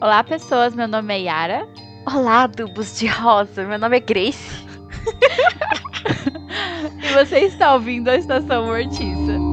Olá, pessoas. Meu nome é Yara. Olá, adubos de rosa. Meu nome é Grace. e você está ouvindo a Estação Mortiça.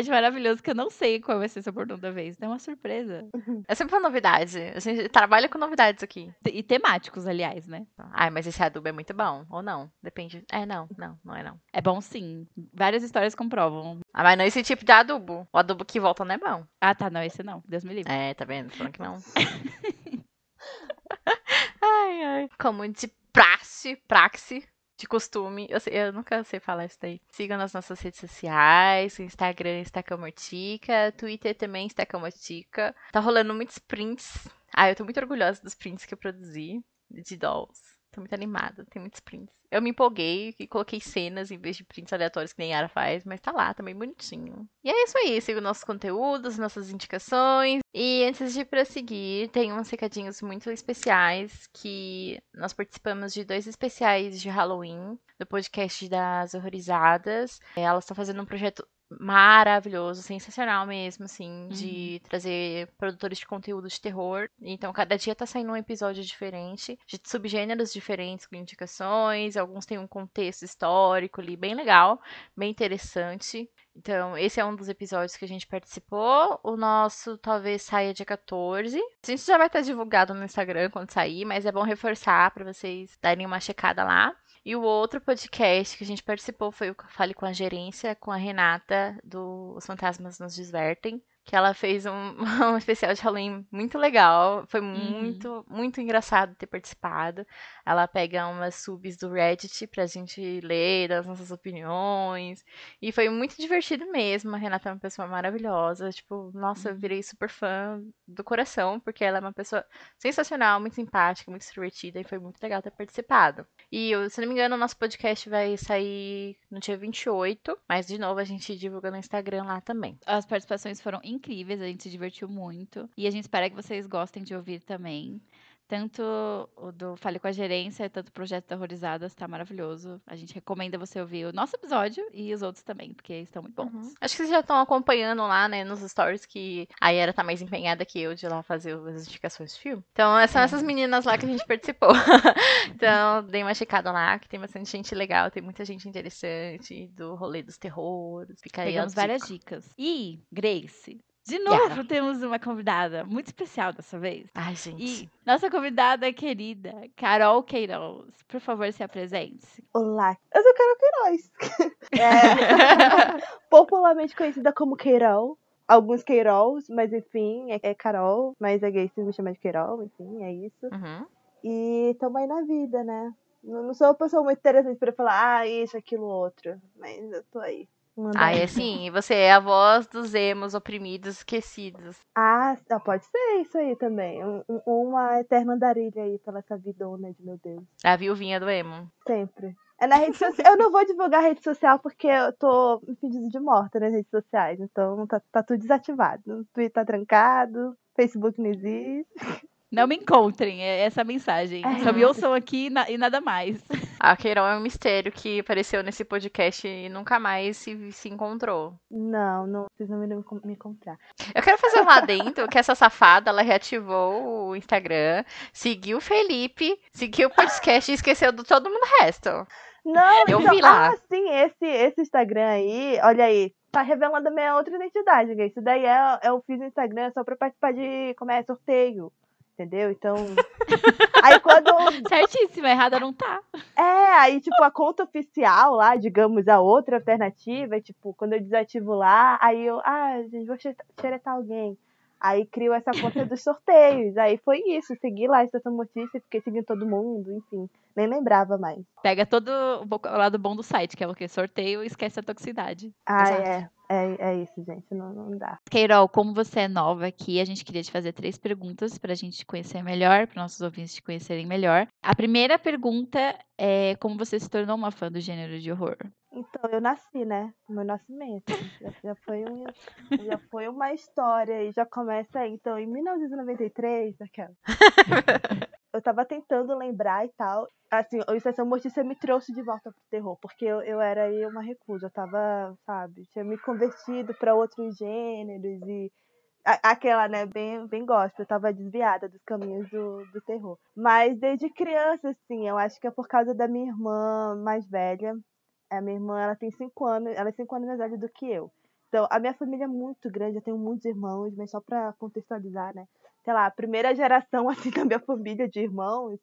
Acho maravilhoso que eu não sei qual vai ser seu bordão da vez. É uma surpresa. É sempre uma novidade. A gente trabalha com novidades aqui. E temáticos, aliás, né? Ai, mas esse adubo é muito bom. Ou não? Depende. É, não, não, não é não. É bom sim. Várias histórias comprovam. Ah, mas não esse tipo de adubo. O adubo que volta não é bom. Ah, tá. Não, esse não. Deus me livre. É, tá vendo? Falando que não. ai, ai. Como de praxe, praxe, de costume. Eu, sei, eu, nunca sei falar isso daí. Sigam nas nossas redes sociais, Instagram Estacamortica, Twitter também Estacamortica. Tá rolando muitos prints. Ah, eu tô muito orgulhosa dos prints que eu produzi de dolls. Tô muito animada, tem muitos prints. Eu me empolguei e coloquei cenas em vez de prints aleatórios que nem a Yara faz, mas tá lá, também bonitinho. E é isso aí, siga nossos conteúdos, nossas indicações. E antes de prosseguir, tem uns recadinhos muito especiais que nós participamos de dois especiais de Halloween do podcast das Horrorizadas. Elas estão fazendo um projeto maravilhoso, sensacional mesmo, assim, de uhum. trazer produtores de conteúdo de terror. Então, cada dia tá saindo um episódio diferente, de subgêneros diferentes, com indicações. Alguns têm um contexto histórico ali, bem legal, bem interessante. Então, esse é um dos episódios que a gente participou. O nosso talvez saia dia 14. A gente já vai estar divulgado no Instagram quando sair, mas é bom reforçar para vocês darem uma checada lá. E o outro podcast que a gente participou foi o Fale com a Gerência, com a Renata, do Os Fantasmas Nos Desvertem que ela fez um, um especial de Halloween muito legal. Foi uhum. muito, muito engraçado ter participado. Ela pega umas subs do Reddit pra gente ler, das nossas opiniões. E foi muito divertido mesmo. A Renata é uma pessoa maravilhosa. Tipo, nossa, eu uhum. virei super fã do coração, porque ela é uma pessoa sensacional, muito simpática, muito extrovertida. E foi muito legal ter participado. E, se não me engano, o nosso podcast vai sair no dia 28. Mas, de novo, a gente divulga no Instagram lá também. As participações foram incríveis, a gente se divertiu muito. E a gente espera que vocês gostem de ouvir também. Tanto o do Fale com a Gerência, tanto o Projeto da Horrorizadas, tá maravilhoso. A gente recomenda você ouvir o nosso episódio e os outros também, porque estão muito bons. Uhum. Acho que vocês já estão acompanhando lá, né, nos stories, que a Yara tá mais empenhada que eu de lá fazer as indicações de filme. Então, são é. essas meninas lá que a gente participou. então, dei uma checada lá, que tem bastante gente legal, tem muita gente interessante do rolê dos terrores. Pegamos várias dicas. E, Grace, de novo, yeah. temos uma convidada muito especial dessa vez. Ai, gente. E nossa convidada querida, Carol Queiroz. Por favor, se apresente. Olá, eu sou Carol Queiroz. É, popularmente conhecida como Queirol. Alguns Queirols, mas enfim, é, é Carol. Mas é gay se me chamar de Queirol, enfim, é isso. Uhum. E tamo aí na vida, né? Não sou uma pessoa muito interessante pra falar, ah, isso, aquilo, outro. Mas eu tô aí. Ah, é sim. Você é a voz dos emos oprimidos, esquecidos. Ah, pode ser isso aí também. Um, uma eterna andarilha aí pela essa vidona de meu Deus. A viuvinha do emo. Sempre. É na rede social. Eu não vou divulgar a rede social porque eu tô me pedindo de morta nas redes sociais. Então tá, tá tudo desativado. O Twitter tá trancado, Facebook não existe. Não me encontrem, é essa a mensagem. É. Só me ouçam aqui e nada mais. A Queiroz é um mistério que apareceu nesse podcast e nunca mais se, se encontrou. Não, não, vocês não me, me encontrar. Eu quero fazer um adendo que essa safada, ela reativou o Instagram, seguiu o Felipe, seguiu o podcast e esqueceu de todo mundo o resto. Não, eu então, vi lá. Ah, sim, esse, esse Instagram aí, olha aí, tá revelando a minha outra identidade, gente. Isso daí é, eu fiz no Instagram só pra participar de, como é, sorteio entendeu? Então. aí quando. Certíssima, errada não tá. É, aí, tipo, a conta oficial lá, digamos, a outra alternativa, é, tipo, quando eu desativo lá, aí eu, ah, gente, vou xeretar alguém. Aí crio essa conta dos sorteios. Aí foi isso. Segui lá a Estação Notícia, fiquei seguindo todo mundo, enfim. Nem lembrava mais. Pega todo o lado bom do site, que é o que? Sorteio e esquece a toxicidade. Ah, Exato. é. É, é isso, gente. Não, não dá. Keirol, como você é nova aqui, a gente queria te fazer três perguntas para a gente te conhecer melhor, para nossos ouvintes te conhecerem melhor. A primeira pergunta é como você se tornou uma fã do gênero de horror? Então, eu nasci, né? Meu nascimento. Já, já, foi, um, já foi uma história e já começa aí. Então, em 1993, aquela. eu tava tentando lembrar e tal. Assim, a Estação Mortícia me trouxe de volta pro terror, porque eu, eu era aí uma recusa. Eu tava, sabe, tinha me convertido para outros gêneros e aquela, né, bem, bem gospel, eu tava desviada dos caminhos do, do terror. Mas desde criança, assim, eu acho que é por causa da minha irmã mais velha. A minha irmã, ela tem cinco anos, ela é cinco anos mais velha do que eu. Então, a minha família é muito grande, eu tenho muitos irmãos, mas só pra contextualizar, né? Sei lá, primeira geração, assim, da minha família de irmãos,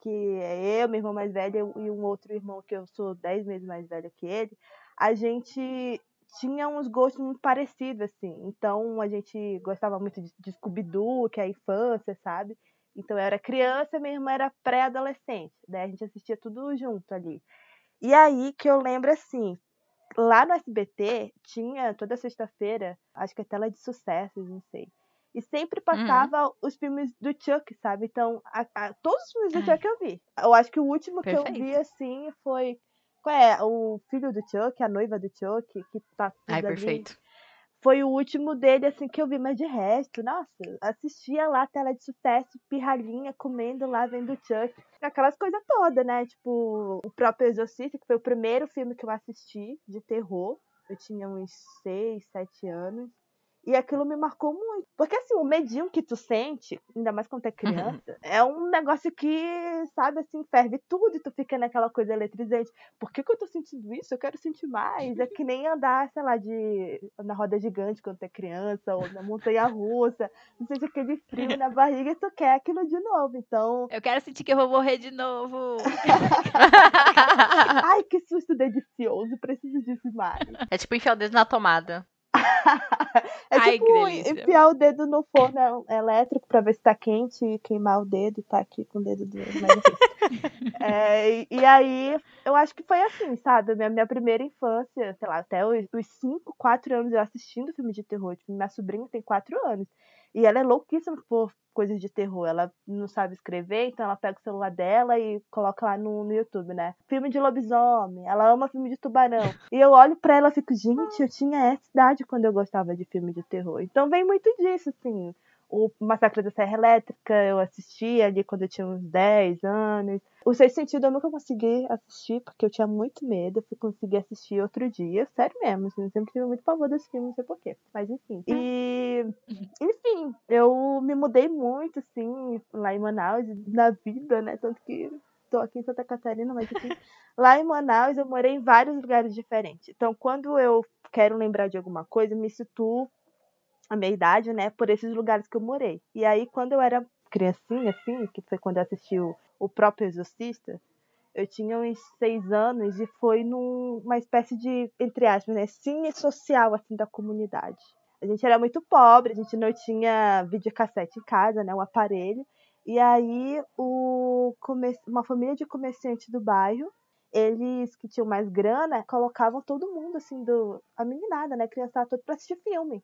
que é eu, minha irmã mais velha e um outro irmão que eu sou dez meses mais velha que ele, a gente tinha uns gostos muito parecidos, assim. Então a gente gostava muito de, Scooby-Doo, que é a infância, sabe? Então eu era criança, minha irmã era pré-adolescente. Daí a gente assistia tudo junto ali. E aí que eu lembro assim, lá no SBT tinha toda sexta-feira, acho que é tela de sucessos, não sei. E sempre uhum. passava uhum. os filmes do Chuck, sabe? Então, a, a, todos os filmes do. Chuck eu vi. Eu acho que o último Perfeito. que eu vi, assim, foi qual é? O filho do Chuck, a noiva do Chuck, que tá tudo Ai, perfeito. Foi o último dele, assim, que eu vi, mas de resto, nossa, assistia lá a tela de sucesso, pirralhinha, comendo lá, vendo o Chuck. Aquelas coisas todas, né? Tipo, o próprio Exorcista, que foi o primeiro filme que eu assisti de terror. Eu tinha uns 6, 7 anos. E aquilo me marcou muito. Porque assim, o medinho que tu sente, ainda mais quando é criança, é um negócio que, sabe, assim, ferve tudo e tu fica naquela coisa eletrizante. Por que, que eu tô sentindo isso? Eu quero sentir mais. É que nem andar, sei lá, de na roda gigante quando tu é criança, ou na montanha russa. Não sente aquele frio na barriga e tu quer aquilo de novo. Então. Eu quero sentir que eu vou morrer de novo. Ai, que susto delicioso. Preciso disso mais. É tipo enfiar o dedo na tomada. É Ai, tipo enfiar o dedo no forno elétrico pra ver se tá quente e queimar o dedo e tá aqui com o dedo do. é, e, aí, eu acho que foi assim, sabe? Minha, minha primeira infância, sei lá, até os 5, 4 anos eu assistindo filme de terror. Tipo, minha sobrinha tem 4 anos. E ela é louquíssima por coisas de terror. Ela não sabe escrever, então ela pega o celular dela e coloca lá no, no YouTube, né? Filme de lobisomem. Ela ama filme de tubarão. E eu olho pra ela e fico, gente, eu tinha essa idade quando eu gostava de filme de terror. Então vem muito disso, assim. O Massacre da Serra Elétrica eu assisti ali quando eu tinha uns 10 anos. O Sexto Sentido eu nunca consegui assistir, porque eu tinha muito medo. Eu fui conseguir assistir outro dia. Sério mesmo, assim, eu sempre tive muito pavor desse filme, não sei porquê. Mas enfim. E. Enfim, eu me mudei muito, assim, lá em Manaus, na vida, né? Tanto que tô aqui em Santa Catarina, mas enfim. lá em Manaus eu morei em vários lugares diferentes. Então, quando eu quero lembrar de alguma coisa, me situo a minha idade, né, por esses lugares que eu morei. E aí, quando eu era criancinha, assim, que foi quando eu assisti o, o próprio Exorcista, eu tinha uns seis anos e foi numa espécie de, entre aspas, né, cine social, assim, da comunidade. A gente era muito pobre, a gente não tinha videocassete em casa, né, um aparelho. E aí, o uma família de comerciantes do bairro, eles que tinham mais grana, colocavam todo mundo, assim, do, a meninada, né, criançada toda pra assistir filme.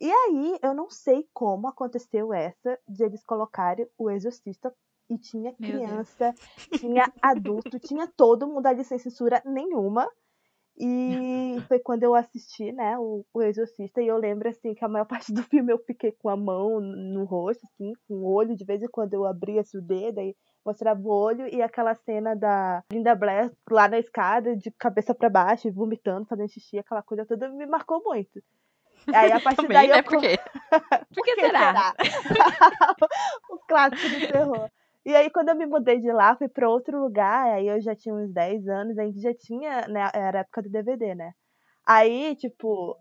E aí, eu não sei como aconteceu essa de eles colocarem o Exorcista e tinha criança, tinha adulto, tinha todo mundo ali sem censura nenhuma. E foi quando eu assisti, né, o, o Exorcista, e eu lembro, assim, que a maior parte do filme eu fiquei com a mão no rosto, assim, com o olho, de vez em quando eu abria assim, o dedo, aí mostrava o olho, e aquela cena da Linda Blair lá na escada, de cabeça para baixo, vomitando, fazendo xixi, aquela coisa toda, me marcou muito. Aí a partir Também, daí né? eu. Por quê? Por que será? o clássico do terror. E aí, quando eu me mudei de lá, fui para outro lugar, aí eu já tinha uns 10 anos, a gente já tinha, né, era a época do DVD, né? Aí, tipo,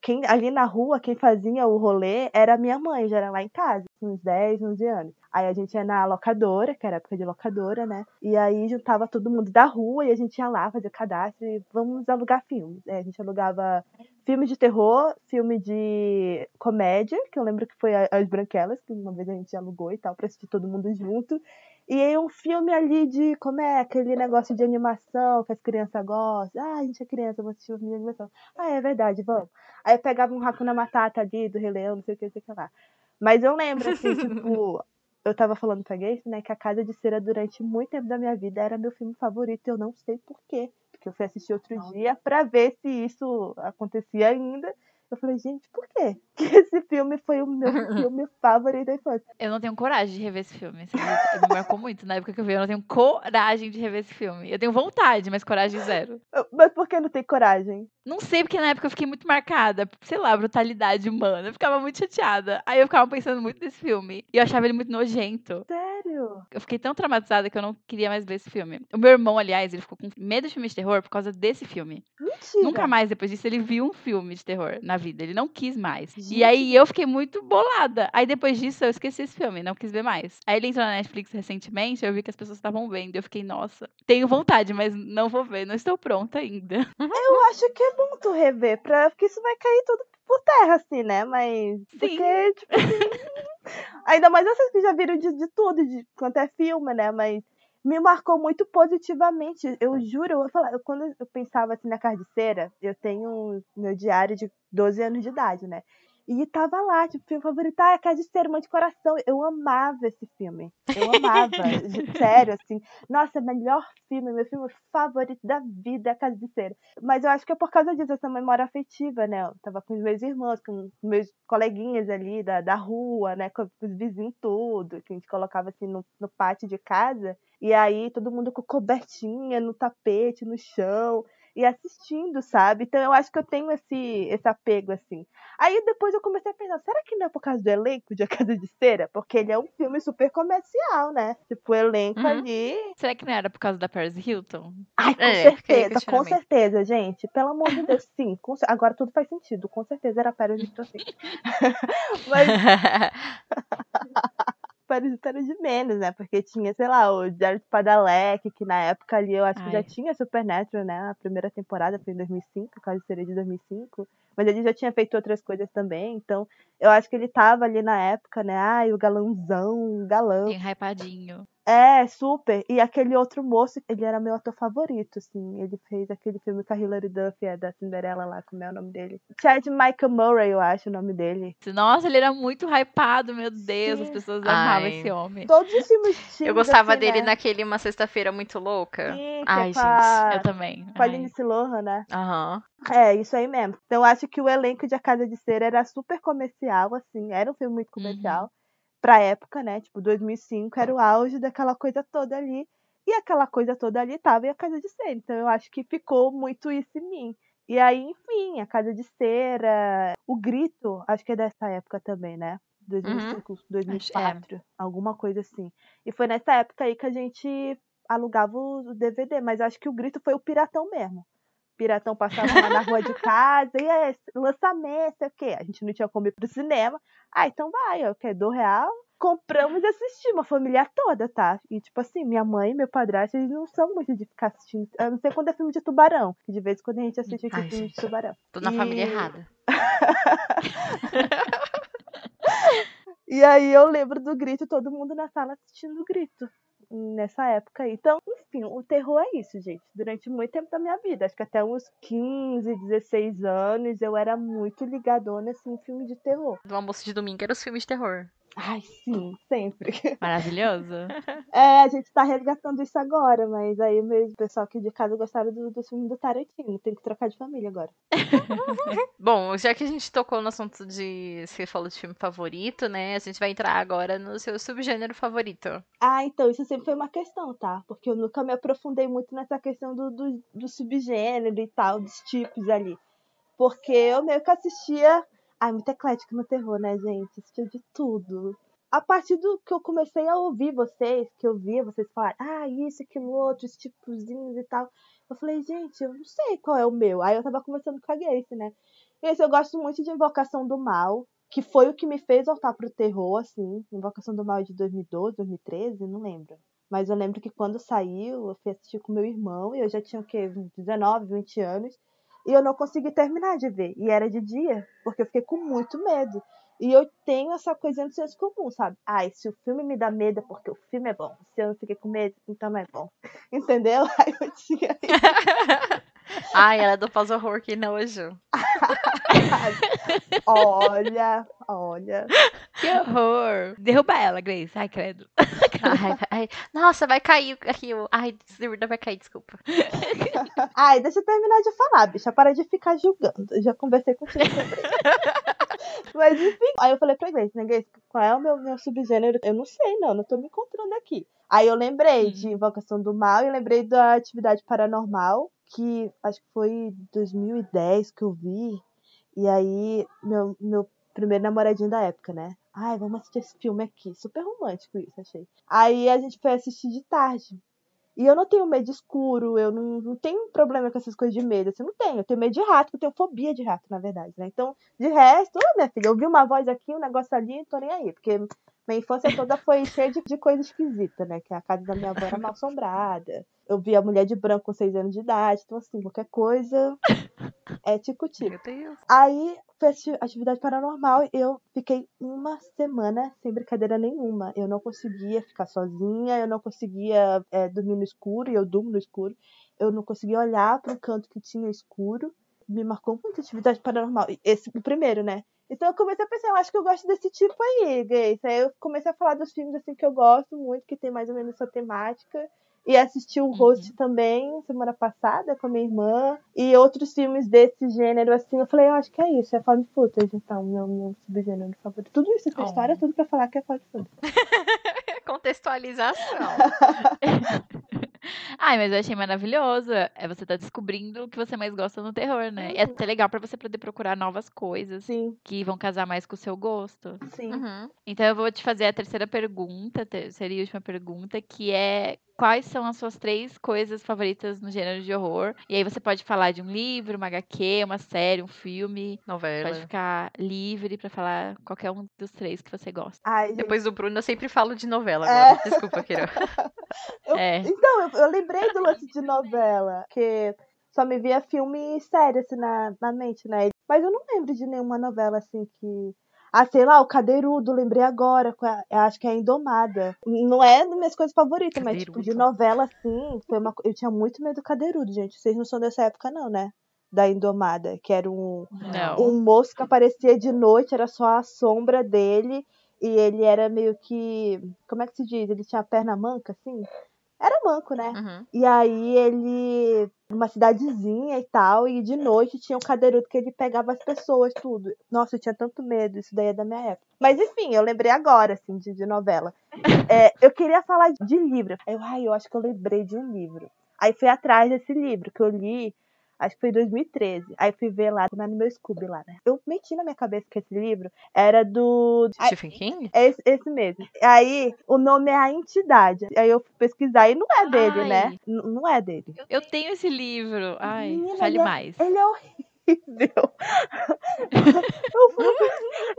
quem, ali na rua, quem fazia o rolê era minha mãe, já era lá em casa, uns 10, 11 anos. Aí a gente ia na locadora, que era época de locadora, né? E aí juntava todo mundo da rua e a gente ia lá fazer cadastro e vamos alugar filmes. É, a gente alugava filme de terror, filme de comédia, que eu lembro que foi As Branquelas, que uma vez a gente alugou e tal, pra assistir todo mundo junto. E aí um filme ali de, como é, aquele negócio de animação que as crianças gostam. Ah, a gente é criança, vou assistir um filme de animação. Ah, é verdade, vamos. Aí eu pegava um Hakuna Matata ali, do Rei Leão, não sei o que, não sei o que lá. Mas eu lembro, assim, tipo, eu tava falando pra Gays, né, que A Casa de Cera durante muito tempo da minha vida era meu filme favorito e eu não sei porquê. Porque eu fui assistir outro dia pra ver se isso acontecia ainda. Eu falei, gente, por quê? Que esse filme foi o meu filme favorito da infância. Eu não tenho coragem de rever esse filme. Esse filme me marcou muito na época que eu vi. Eu não tenho coragem de rever esse filme. Eu tenho vontade, mas coragem zero. Mas por que não tem coragem? Não sei, porque na época eu fiquei muito marcada. Sei lá, brutalidade humana. Eu ficava muito chateada. Aí eu ficava pensando muito nesse filme. E eu achava ele muito nojento. Sério? Eu fiquei tão traumatizada que eu não queria mais ver esse filme. O meu irmão, aliás, ele ficou com medo de filme de terror por causa desse filme. Mentira. Nunca mais depois disso ele viu um filme de terror na vida. Ele não quis mais. Gente. E aí eu fiquei muito bolada. Aí depois disso eu esqueci esse filme, não quis ver mais. Aí ele entrou na Netflix recentemente, eu vi que as pessoas estavam vendo. Eu fiquei, nossa, tenho vontade, mas não vou ver, não estou pronta ainda. Eu acho que é bom tu rever, pra... porque isso vai cair tudo por terra, assim, né? Mas. Sim. Porque, tipo. Ainda mais vocês que já viram de, de tudo, de quanto é filme, né? Mas me marcou muito positivamente. Eu juro, eu, falava, eu- quando eu pensava assim na cardiceira, eu tenho meu diário de 12 anos de idade, né? E tava lá, tipo, filme favorito, ah, Cardiceiro, Mãe de Coração. Eu amava esse filme. Eu amava. de- sério, assim. Nossa, melhor filme, meu filme favorito da vida é Cardiceiro. Mas eu acho que é por causa disso, essa memória afetiva, né? Eu tava com os meus irmãos, com os meus coleguinhas ali da, da rua, né? Com os vizinhos tudo, que a gente colocava assim no, no pátio de casa. E aí todo mundo com cobertinha no tapete, no chão, e assistindo, sabe? Então eu acho que eu tenho esse, esse apego, assim. Aí depois eu comecei a pensar, será que não é por causa do elenco de A Casa de Cera? Porque ele é um filme super comercial, né? Tipo, o elenco Uhum. ali. Será que não era por causa da Paris Hilton? Ai, com É, certeza, com certeza, gente. Pelo amor de Deus, sim. com Agora tudo faz sentido. Com certeza era Paris Hilton, sim. Mas Era de menos, né? Porque tinha, sei lá, o Jared Padalecki, que na época ali eu acho que já Ai. tinha Supernatural, né? A primeira temporada foi em 2005, quase seria de 2005. Mas ele já tinha feito outras coisas também, então eu acho que ele tava ali na época, né? Ai, o galãozão, o galão. Bem hypadinho. É, super. E aquele outro moço, ele era meu ator favorito, assim. Ele fez aquele filme com a Hilary Duff, é da Cinderela lá, como é o nome dele? Chad Michael Murray, eu acho o nome dele. Nossa, ele era muito hypado, meu Deus. As Sim. pessoas amavam Ai. esse homem. Todos os filmes Eu teens, gostava assim, dele né? naquele Uma Sexta-feira Muito Louca. Sim, que Ai, é com a, Eu também. com a Ai. Lindsay Lohan, né? Aham. É, isso aí mesmo. Então eu acho que o elenco de A Casa de Cera era super comercial, assim. Era um filme muito comercial. Pra época, né? Tipo, 2005 era o auge daquela coisa toda ali. E aquela coisa toda ali tava em A Casa de Cera. Então eu acho que ficou muito isso em mim. E aí, enfim, A Casa de Cera. O Grito, acho que é dessa época também, né? 2005, 2004, alguma coisa assim. E foi nessa época aí que a gente alugava o DVD, mas acho que o Grito foi o Piratão mesmo. Piratão passava lá na rua de casa, e é lançamento, sei o quê. A gente não tinha como ir pro cinema. Ah, então vai, ó, quer do real? Compramos e assistimos, a família toda, tá? E tipo assim, minha mãe e meu padrasto, eles não são muito de ficar assistindo. A não ser quando é filme de tubarão. Que de vez em quando a gente assiste aqui Ai, filme gente. de tubarão. Tô na E- família errada. E aí eu lembro do grito, todo mundo na sala assistindo o grito. Nessa época aí. Então, enfim, o terror é isso, gente. Durante muito tempo da minha vida. Acho que até uns 15, 16 anos eu era muito ligadona assim, em filme de terror. Do almoço de domingo era os filmes de terror. Ai, sim, sempre. Maravilhoso. É, a gente tá resgatando isso agora, mas aí o pessoal aqui de casa gostaram do, do filme do Tarantino. Tem que trocar de família agora. Bom, já que a gente tocou no assunto de. Você falou de filme favorito, né? A gente vai entrar agora no seu subgênero favorito. Ah, então, isso sempre foi uma questão, tá? Porque eu nunca me aprofundei muito nessa questão do, do, do subgênero e tal, dos tipos ali. Porque eu meio que assistia. Ai, muito eclético no terror, né, gente? Assistia de tudo. A partir do que eu comecei a ouvir vocês, que eu via vocês falarem, ah, isso, aquilo, outro, os tipozinhos e tal. Eu falei, gente, eu não sei qual é o meu. Aí eu tava conversando com a Grace, né? Esse eu gosto muito de Invocação do Mal, que foi o que me fez voltar pro terror, assim. Invocação do Mal é de 2012, 2013, não lembro. Mas eu lembro que quando saiu, eu fui assistir com meu irmão, e eu já tinha o quê? 19, 20 anos. E eu não consegui terminar de ver. E era de dia, porque eu fiquei com muito medo. E eu tenho essa coisa no senso comum, sabe? Ai, se o filme me dá medo é porque o filme é bom. Se eu não fiquei com medo, então não é bom. Entendeu? Aí eu tinha Ai, ela é do pós-horror, que nojo. Olha, olha. Que horror. Derruba ela, Grace. Ai, credo. Ai, ai, nossa, vai cair aqui. o- Ai, não vai cair, desculpa. Ai, deixa eu terminar de falar, bicha. Para de ficar julgando. Eu já conversei contigo sobre. Mas enfim. Aí eu falei pra né, Grace, qual é o meu, meu subgênero? Eu não sei, não. Não tô me encontrando aqui. Aí eu lembrei Hum. de Invocação do Mal e lembrei da Atividade Paranormal, que acho que foi 2010 que eu vi. E aí, meu, meu primeiro namoradinho da época, né? Ai, vamos assistir esse filme aqui. Super romântico isso, achei. Aí a gente foi assistir de tarde. E eu não tenho medo escuro, eu não, não tenho problema com essas coisas de medo. Assim, não tenho. Eu tenho medo de rato, eu tenho fobia de rato, na verdade, né? Então, de resto, ô, minha filha, eu vi uma voz aqui, um negócio ali, não tô nem aí. Porque minha infância toda foi cheia de, de coisa esquisita, né? Que a casa da minha avó era mal assombrada. Eu vi a mulher de branco com seis anos de idade. Então, assim, qualquer coisa é tico-tico. Aí foi ati- atividade paranormal eu fiquei uma semana sem brincadeira nenhuma. Eu não conseguia ficar sozinha, eu não conseguia é, dormir no escuro, e eu durmo no escuro. Eu não conseguia olhar para um canto que tinha escuro. Me marcou muito atividade paranormal. Esse, o primeiro, né? Então eu comecei a pensar, eu acho que eu gosto desse tipo aí, Grace. Aí eu comecei a falar dos filmes assim que eu gosto muito, que tem mais ou menos essa temática. E assisti o Host também, semana passada, com a minha irmã. E outros filmes desse gênero, assim, eu falei, eu acho que é isso, é found footage, então, meu, meu subgênero favorito. Tudo isso, essa Oh. história, tudo pra falar que é found footage. Contextualização. Ai, mas eu achei maravilhoso. É você tá descobrindo o que você mais gosta no terror, né? E é até legal pra você poder procurar novas coisas Sim, que vão casar mais com o seu gosto. sim. Uhum. Então eu vou te fazer a terceira pergunta, terceira e última pergunta, que é quais são as suas três coisas favoritas no gênero de horror? E aí você pode falar de um livro, uma HQ, uma série, um filme. Novela. Pode ficar livre pra falar qualquer um dos três que você gosta. Ai, Depois do Bruno, eu sempre falo de novela É. agora. Desculpa, Queiroz. eu- É. Então, eu, eu lembrei do lance de novela, que só me via filme sério, assim, na, na mente, né? Mas eu não lembro de nenhuma novela, assim, que... Ah, sei lá, o Cadeirudo, lembrei agora, eu acho que é a Indomada. Não é das minhas coisas favoritas, mas, tipo, de Cadeirudo. novela, assim, foi uma... eu tinha muito medo do Cadeirudo, gente. Vocês não são dessa época, não, né? Da Indomada, que era um, Não. um moço que aparecia de noite, era só a sombra dele, e ele era meio que. Como é que se diz? Ele tinha a perna manca, assim? Era manco, né? Uhum. E aí ele. Uma cidadezinha e tal, e de noite tinha um cadeirudo que ele pegava as pessoas, tudo. Nossa, eu tinha tanto medo, isso daí é da minha época. Mas enfim, eu lembrei agora, assim, de, de novela. É, eu queria falar de livro. Eu, ai, eu acho que eu lembrei de um livro. Aí fui atrás desse livro que eu li, acho que foi em 2013. Aí fui ver lá, no meu Scooby lá, né? Eu meti na minha cabeça que esse livro era do. Ai, Stephen King? é esse, esse mesmo. Aí o nome é A Entidade. Aí eu fui pesquisar e não é dele, Ai. né? N- não é dele. Eu tenho esse livro. Ai, Menina, fale ele é- mais. Ele é horrível. Eu fui...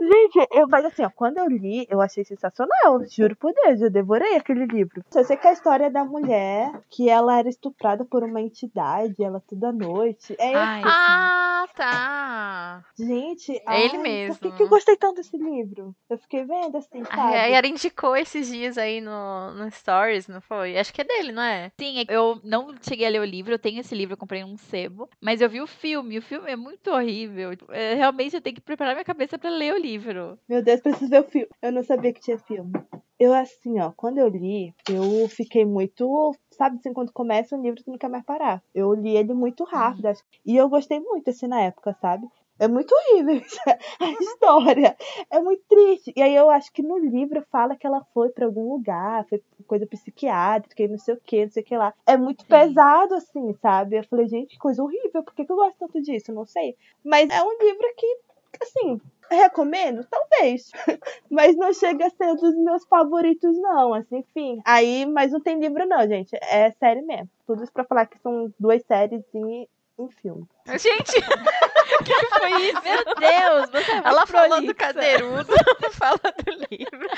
Gente, eu, mas assim, ó, quando eu li, eu achei sensacional. Juro por Deus, eu devorei aquele livro. Eu sei que a história é da mulher, que ela era estuprada por uma entidade, ela toda noite. É, Ai. Ah, tá. gente, É ele ai, mesmo. Por que, que eu gostei tanto desse livro? Eu fiquei vendo assim, sabe? A Yara indicou esses dias aí no, no Stories, não foi? Acho que é dele, não é? Sim, eu não cheguei a ler o livro, eu tenho esse livro, eu comprei um sebo, mas eu vi o filme, o filme é muito horrível. É, realmente eu tenho que preparar minha cabeça pra ler o livro. Meu Deus, preciso ver o filme. Eu não sabia que tinha filme. Eu, assim, ó, quando eu li, eu fiquei muito. Sabe assim, quando começa um livro, tu não quer mais parar. Eu li ele muito rápido. acho- E eu gostei muito, assim, na época, sabe? É muito horrível a história. É muito triste. E aí eu acho que no livro fala que ela foi pra algum lugar, foi coisa psiquiátrica e não sei o que, não sei o que lá. É muito Sim. pesado, assim, sabe? Eu falei, gente, que coisa horrível. Por que, que eu gosto tanto disso? Não sei. Mas é um livro que, assim, recomendo? Talvez. Mas não chega a ser um dos meus favoritos, não. Assim, enfim. Aí, mas não tem livro, não, gente. É série mesmo. Tudo isso pra falar que são duas séries e um filme. Gente, que foi isso? Meu Deus, você é muito ela falou do prolixa. cadeirudo, fala do livro.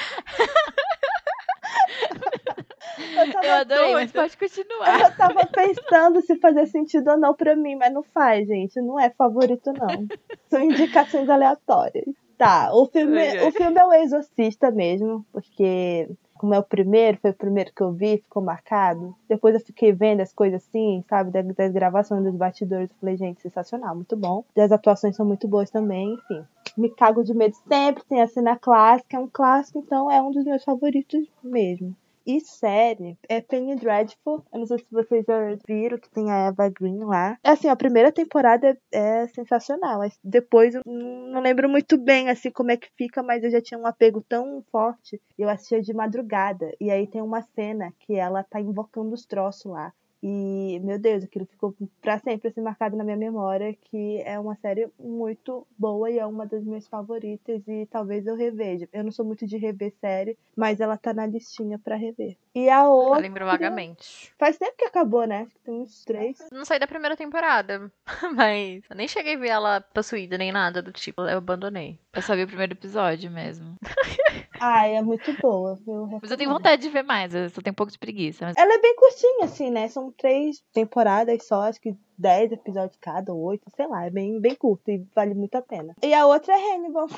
Eu Eu adorei, mas doida. pode continuar. eu tava pensando se fazia sentido ou não pra mim, mas não faz, gente. Não é favorito, não. São indicações aleatórias. Tá, o filme, Ai, ai. o filme é o Exorcista mesmo, porque como é o primeiro, foi o primeiro que eu vi, ficou marcado. Depois eu fiquei vendo as coisas assim, sabe, das, gravações dos bastidores. Eu falei, gente, sensacional, muito bom. E as atuações são muito boas também, enfim. Me cago de medo sempre, tem a cena clássica, é um clássico, então é um dos meus favoritos mesmo. E série, é Penny Dreadful. Eu não sei se vocês já viram que tem a Eva Green lá. É assim, a primeira temporada é, é sensacional. Mas depois eu não lembro muito bem assim como é que fica, mas eu já tinha um apego tão forte. Eu assistia de madrugada. E aí tem uma cena que ela tá invocando os troços lá. E, meu Deus, aquilo ficou pra sempre assim, marcado na minha memória, que é uma série muito boa e é uma das minhas favoritas e talvez eu reveja. Eu não sou muito de rever série, mas ela tá na listinha pra rever. E a outra... Eu lembro vagamente. Faz tempo que acabou, né? Acho que tem uns três. Não saí da primeira temporada, mas eu nem cheguei a ver ela possuída nem nada do tipo, eu abandonei. Eu só vi o primeiro episódio mesmo. Ai, é muito boa, viu? Mas eu tenho vontade de ver mais, eu só tenho um pouco de preguiça. Mas... Ela é bem curtinha, assim, né? São três temporadas só, acho que dez episódios cada, oito, sei lá, é bem, bem curto e vale muito a pena. E a outra é Hannibal.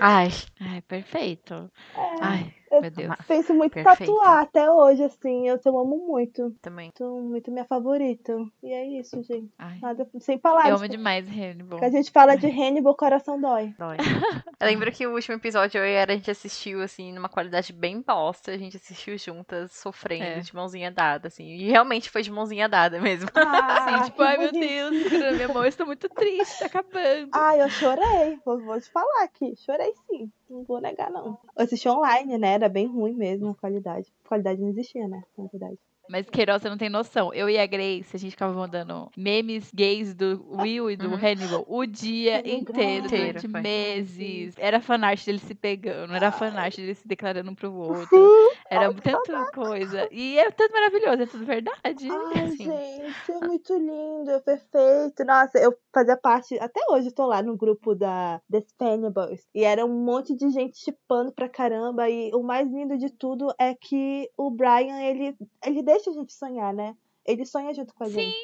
Ai. Ai, perfeito. É. Ai, Eu meu Deus. Penso muito em Perfeito. tatuar até hoje, assim. Eu, eu amo muito. Também. Muito, muito minha favorita. E é isso, gente. Ai, Nada sem eu palavras. amo demais Hannibal. Que a gente fala de Hannibal, o coração dói. Dói. Eu lembro que o último episódio eu e a gente assistiu, assim, numa qualidade bem bosta. A gente assistiu juntas, sofrendo, É. de mãozinha dada, assim. E realmente foi de mãozinha dada mesmo. Ah, Assim, tipo, ai meu. Deus, minha mão, estou muito triste, tá acabando. Ai, eu chorei. Vou, vou te falar aqui. Chorei sim. Não vou negar, não. Eu assisti online, né? Era bem ruim mesmo a qualidade. A qualidade não existia, né? Na verdade. Mas, Queiroz, você não tem noção. Eu e a Grace, a gente ficava mandando memes gays do Will e do Uhum. Hannibal o dia inteiro, Inteiro, durante foi. meses. Era fanart deles se pegando, era fanart deles se declarando um pro outro. Era tanta coisa. E é tudo maravilhoso, é tudo verdade. Ai, Assim, gente, é muito lindo, é perfeito. Nossa, eu fazia parte, até hoje eu tô lá no grupo da The Spanibles. E era um monte de gente chipando pra caramba. E o mais lindo de tudo é que o Brian, ele, ele deixa a gente sonhar, né? Ele sonha junto com a gente.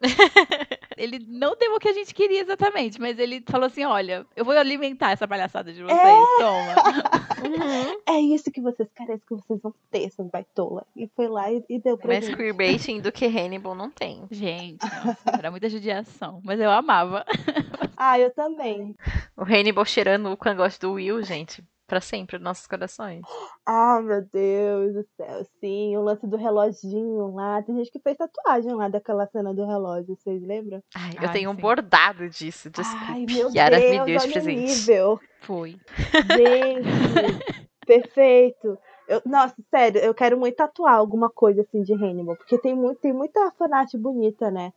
Ele não deu o que a gente queria exatamente, mas ele falou assim: olha, eu vou alimentar essa palhaçada de vocês, É. toma. É isso que vocês querem, isso que vocês vão ter, essas baitolas. E foi lá e, e deu pra Mais gente. queerbaiting do que Hannibal não tem. Gente, nossa, era muita judiação. Mas eu amava. Ah, eu também. O Hannibal cheirando o cangote do Will, gente. Pra sempre, nos nossos corações. Ah, meu Deus do céu, sim. O lance do reloginho lá. Tem gente que fez tatuagem lá daquela cena do relógio, vocês lembram? Ai, eu Ai, tenho um sim. bordado disso. Desculpe. Ai, meu Yara Deus, me deu presente. nível. Foi. Gente, perfeito. Eu- nossa, sério, eu quero muito tatuar alguma coisa assim de Hannibal, porque tem, muito, tem muita fanart bonita, né?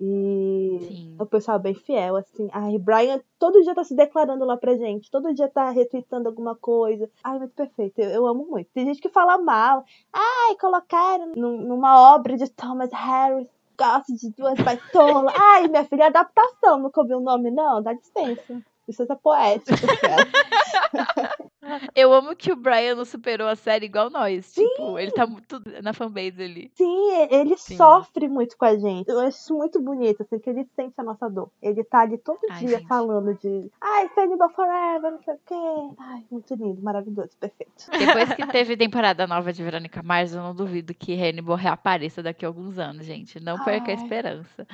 E Sim. o pessoal é bem fiel, assim. Ai, Brian todo dia tá se declarando lá pra gente, todo dia tá retweetando alguma coisa. Ai, muito perfeito, eu, eu amo muito. Tem gente que fala mal. Ai, colocaram num- numa obra de Thomas Harris. Gosto de duas baitolas. Ai, minha filha, é adaptação, nunca ouviu o nome, não? Dá licença. Licença poética, cara. Eu amo que o Brian não superou a série igual nós. Tipo, ele tá muito na fanbase ali. Sim, ele Sim. sofre muito com a gente. Eu acho muito bonito, assim, que ele sente a nossa dor. Ele tá ali todo Ai, dia gente. falando de ai, Hannibal Forever, não sei o quê. Ai, muito lindo, maravilhoso, perfeito. Depois que teve temporada nova de Verônica Mars, eu não duvido que Hannibal reapareça daqui a alguns anos, gente. Não perca a Ai. esperança.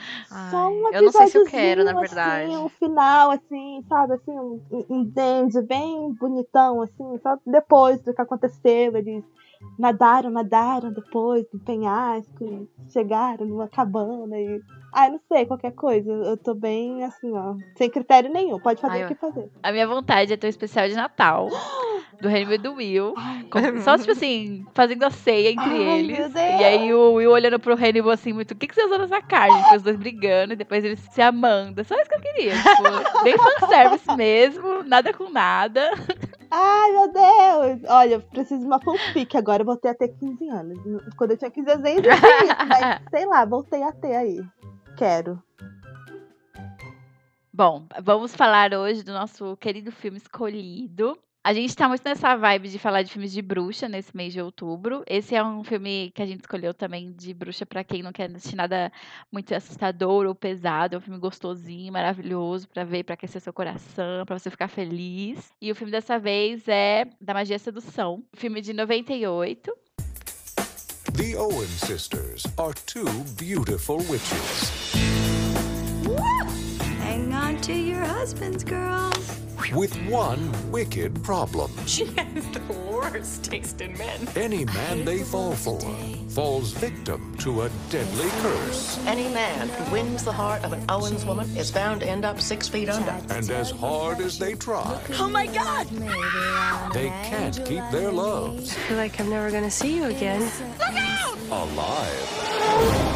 Só um eu não sei se eu quero, na episódiozinho, verdade. Assim, um final, assim, sabe, assim, um, um dandy bem bonitão, assim, só depois do que aconteceu, eles nadaram, nadaram depois do penhasco chegaram numa cabana e. Ai, não sei, qualquer coisa. Eu tô bem assim, ó. Sem critério nenhum. Pode fazer Ai, o que fazer. A minha vontade é ter um especial de Natal do Hannibal e do Will. Com- Só, tipo assim, fazendo a ceia entre Ai, eles. E aí o Will olhando pro Hannibal assim, muito, o que, que você usou nessa carne? Depois os dois brigando e depois eles se amando. Só isso que eu queria. Tipo, bem fanservice mesmo, nada com nada. Ai, meu Deus! Olha, eu preciso de uma fanfic agora. Eu voltei a ter 15 anos. Quando eu tinha 15 anos, nem existia isso, mas sei lá, voltei a ter aí. Quero. Bom, vamos falar hoje do nosso querido filme escolhido. A gente tá muito nessa vibe de falar de filmes de bruxa nesse mês de outubro. Esse é um filme que a gente escolheu também de bruxa pra quem não quer assistir nada muito assustador ou pesado. É um filme gostosinho, maravilhoso pra ver, pra aquecer seu coração, pra você ficar feliz. E o filme dessa vez é Da Magia e Sedução, filme de 98. The Owen sisters are two beautiful witches. Hang on to your husbands, girls. With one wicked problem. She has the worst taste in men. Any man they fall for falls victim to a deadly curse. Any man who wins the heart of an Owens woman is bound to end up six feet under. And as hard as they try, Oh my god! they can't keep their loves I feel like I'm never gonna see you again. Look out! alive.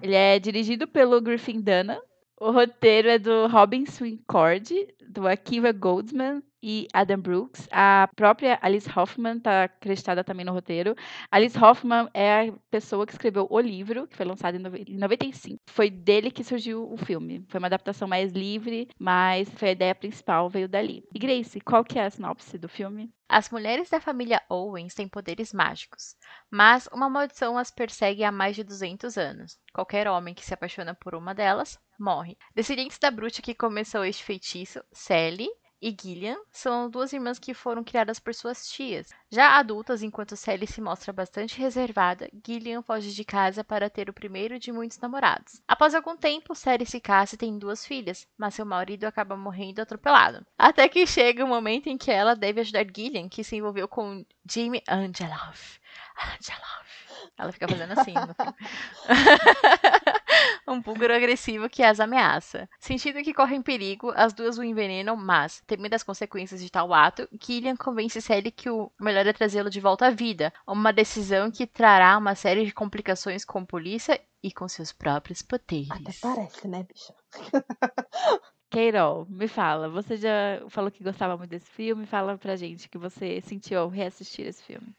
Ele é dirigido pelo Griffin Dunna. O roteiro é do Robin Swincord, do Akiva Goldsman e Adam Brooks. A própria Alice Hoffman está acreditada também no roteiro. Alice Hoffman é a pessoa que escreveu o livro, que foi lançado em nove- em 95. Foi dele que surgiu o filme. Foi uma adaptação mais livre, mas foi a ideia principal, veio dali. E Grace, qual que é a sinopse do filme? As mulheres da família Owens têm poderes mágicos, mas uma maldição as persegue há mais de 200 anos. Qualquer homem que se apaixona por uma delas morre. Descendentes da bruxa que começou este feitiço, Sally e Gillian, são duas irmãs que foram criadas por suas tias. Já adultas, enquanto Sally se mostra bastante reservada, Gillian foge de casa para ter o primeiro de muitos namorados. Após algum tempo, Sally se casa e tem duas filhas, mas seu marido acaba morrendo atropelado. Até que chega o momento em que ela deve ajudar Gillian, que se envolveu com Jamie Angelov. Angelov. Ela fica fazendo assim no filme. um búlgaro agressivo que as ameaça. Sentindo que correm perigo, as duas o envenenam, mas, temendo as consequências de tal ato, Gillian convence Sally que o melhor é trazê-lo de volta à vida. Uma decisão que trará uma série de complicações com a polícia e com seus próprios Até poderes. parece, né, bicha? Keirol, me fala. Você já falou que gostava muito desse filme. Fala pra gente que você sentiu ao reassistir esse filme.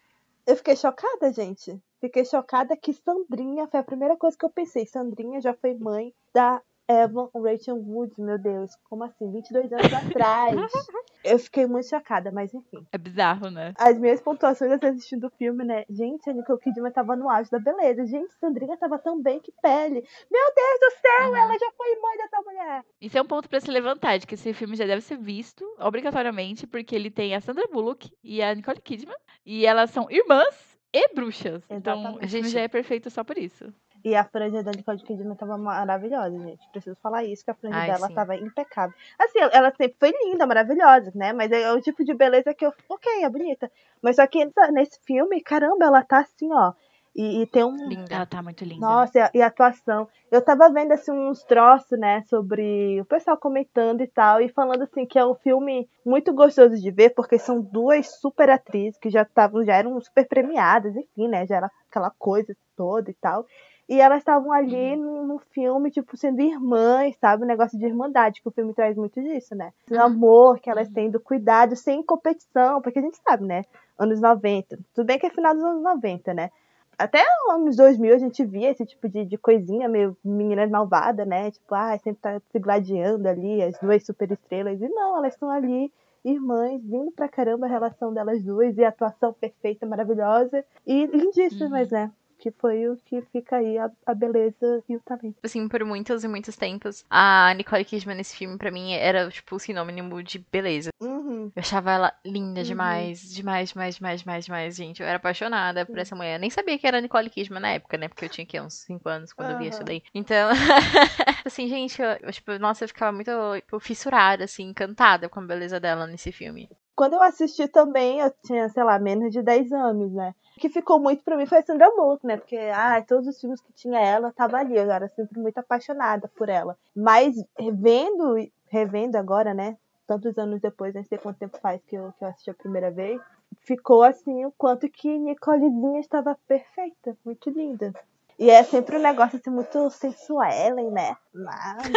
Eu fiquei chocada, gente. Fiquei chocada que Sandrinha foi a primeira coisa que eu pensei. Sandrinha já foi mãe da Evan Rachel Wood, meu Deus. Como assim? 22 anos atrás. Eu fiquei muito chocada, mas enfim. É bizarro, né? As minhas pontuações assistindo o filme, né? Gente, a Nicole Kidman tava no auge da beleza. Gente, Sandrinha tava tão bem que pele. Meu Deus do céu, Uhum. ela já foi mãe dessa mulher. Isso é um ponto pra se levantar, de que esse filme já deve ser visto obrigatoriamente, porque ele tem a Sandra Bullock e a Nicole Kidman, e elas são irmãs e bruxas. Então, Exatamente. esse filme Gente. já é perfeito só por isso. E a franja da Nicole Kidman tava maravilhosa, gente. Preciso falar isso, que a franja Ai, dela sim. tava impecável. Assim, ela sempre foi linda, maravilhosa, né? Mas é o tipo de beleza que eu. Ok, é bonita. Mas só que nesse filme, caramba, ela tá assim, ó. E, e tem um. Linda. Ela tá muito linda. Nossa, e a, e a atuação. Eu tava vendo assim uns troços, né, sobre o pessoal comentando e tal, e falando assim que é um filme muito gostoso de ver, porque são duas super atrizes que já estavam, já eram super premiadas, enfim, né, já era aquela coisa toda e tal. E elas estavam ali no, no filme, tipo, sendo irmãs, sabe? O negócio de irmandade, que o filme traz muito disso, né? Do Uhum. amor que elas têm, do cuidado, sem competição, porque a gente sabe, né? Anos 90. Tudo bem que é final dos anos 90, né? Até anos 2000 a gente via esse tipo de, de coisinha meio menina malvada, né? Tipo, ah, sempre tá se gladiando ali, as duas superestrelas. E não, elas estão ali, irmãs, vindo pra caramba a relação delas duas e a atuação perfeita, maravilhosa e lindíssimas, né? Que foi o que fica aí a, a beleza e o talento. Assim, por muitos e muitos tempos, a Nicole Kidman nesse filme, pra mim, era, tipo, o sinônimo de beleza. Uhum. Eu achava ela linda Uhum. demais, demais, demais, demais, demais, demais, gente. Eu era apaixonada por essa mulher. Eu nem sabia que era Nicole Kidman na época, né? Porque eu tinha aqui uns 5 anos quando eu vi isso daí. Então, assim, gente, eu, eu, tipo, nossa, eu ficava muito tipo, fissurada, assim, encantada com a beleza dela nesse filme. Quando eu assisti também, eu tinha, sei lá, menos de 10 anos, né? O que ficou muito pra mim foi a Sandra Bullock, né? Porque, ah, todos os filmes que tinha ela, tava ali. Eu era sempre muito apaixonada por ela. Mas, revendo, revendo agora, né? Tantos anos depois, nem sei quanto tempo faz que eu, que eu assisti a primeira vez. Ficou assim, o quanto que Nicolezinha estava perfeita, muito linda. E é sempre um negócio assim, muito sensual, né? Mas...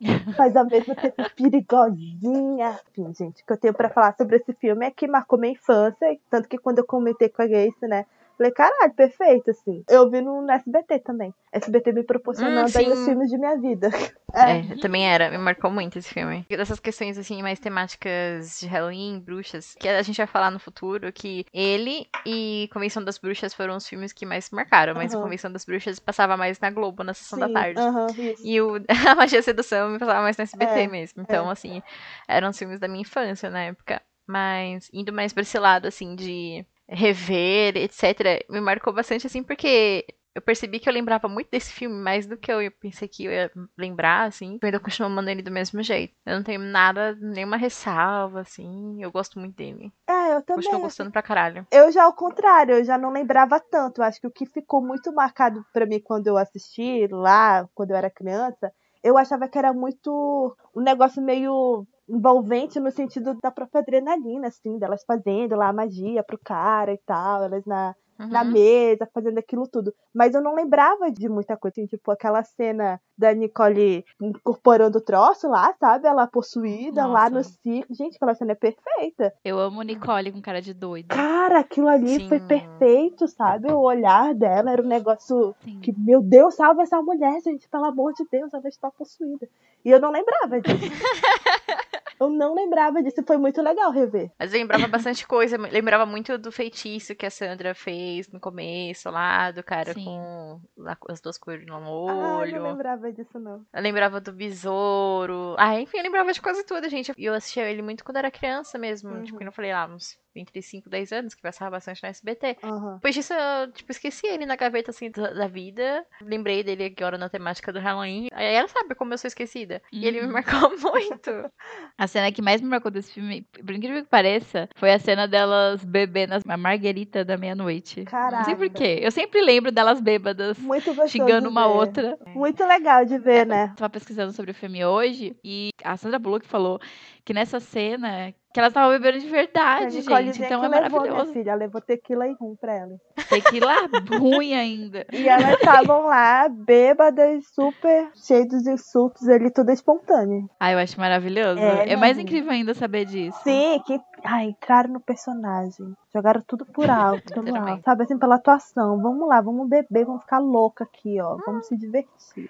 Mas ao mesmo tempo perigosinha. Enfim, gente, o que eu tenho pra falar sobre esse filme é que marcou minha infância. Tanto que quando eu comentei com a Grace, né? Falei, caralho, perfeito, assim. Eu vi no, no SBT também. SBT me proporcionando Hum, aí os filmes de minha vida. É, também era, me marcou muito esse filme. Dessas questões, assim, mais temáticas de Halloween, bruxas, que a gente vai falar no futuro, que ele e Convenção das Bruxas foram os filmes que mais marcaram, mas Aham. Convenção das Bruxas passava mais na Globo, na sessão da Sim, tarde. aham, isso. E o A Magia e a Sedução me passava mais no SBT É, mesmo. Então, assim, eram os filmes da minha infância na época. Mas indo mais pra esse lado, assim, de rever, etc., me marcou bastante, assim, porque eu percebi que eu lembrava muito desse filme, mais do que eu pensei que eu ia lembrar, assim. Eu ainda continuo amando ele do mesmo jeito. Eu não tenho nada, nenhuma ressalva, assim. Eu gosto muito dele. É, eu também. Continuo gostando pra caralho. Eu já ao contrário, eu já não lembrava tanto. Acho que o que ficou muito marcado pra mim quando eu assisti lá, quando eu era criança, eu achava que era muito um negócio meio envolvente no sentido da própria adrenalina, assim, delas fazendo lá a magia pro cara e tal, elas na, na Uhum. mesa, fazendo aquilo tudo. Mas eu não lembrava de muita coisa, assim, tipo aquela cena da Nicole incorporando o troço lá, sabe? Ela possuída lá no Nossa. circo. Gente, aquela cena é perfeita. Eu amo Nicole com cara de doida. Cara, aquilo ali foi Sim. perfeito, sabe? O olhar dela era um negócio Sim. que, meu Deus, salva essa mulher, gente, pelo amor de Deus, ela está possuída. E eu não lembrava disso. eu não lembrava disso, foi muito legal rever. Mas eu lembrava bastante coisa. Lembrava muito do feitiço que a Sandra fez no começo lá, do cara Sim. com as duas cores no Ah, não olho. lembrava disso, não. Eu lembrava do besouro. Ah, enfim, eu lembrava de quase tudo, gente. E eu assistia ele muito quando era criança mesmo. Uhum. Tipo, que eu falei lá, uns entre 5 e 10 anos, que passava bastante no SBT. Aham. Depois disso, eu, tipo, esqueci ele na gaveta, assim, da, da vida. Lembrei dele agora na temática do Halloween. Aí ela sabe como eu sou esquecida. E ele me Uhum. marcou muito. A cena que mais me marcou desse filme, por incrível que pareça, foi a cena delas bebendo a marguerita da meia-noite. Não Caraca. sei porquê. Eu sempre lembro delas bêbadas, Muito gostoso. xingando uma outra. Muito legal de ver, né? Tava pesquisando sobre o filme hoje e a Sandra Bullock falou que nessa cena que elas estavam bebendo de verdade, gente. Então é levou, minha maravilhoso. filha. Ela levou tequila e rum pra ela. Tequila ruim ainda. E elas estavam lá, bêbadas, super cheias dos insultos ali, tudo espontâneo. Ah, eu acho maravilhoso. É, É, mais não. incrível ainda saber disso. Sim, que. Ai, entraram no personagem. Jogaram tudo por alto, Literalmente. alto, sabe assim, pela atuação. Vamos lá, vamos beber, vamos ficar louca aqui, ó. Vamos se divertir.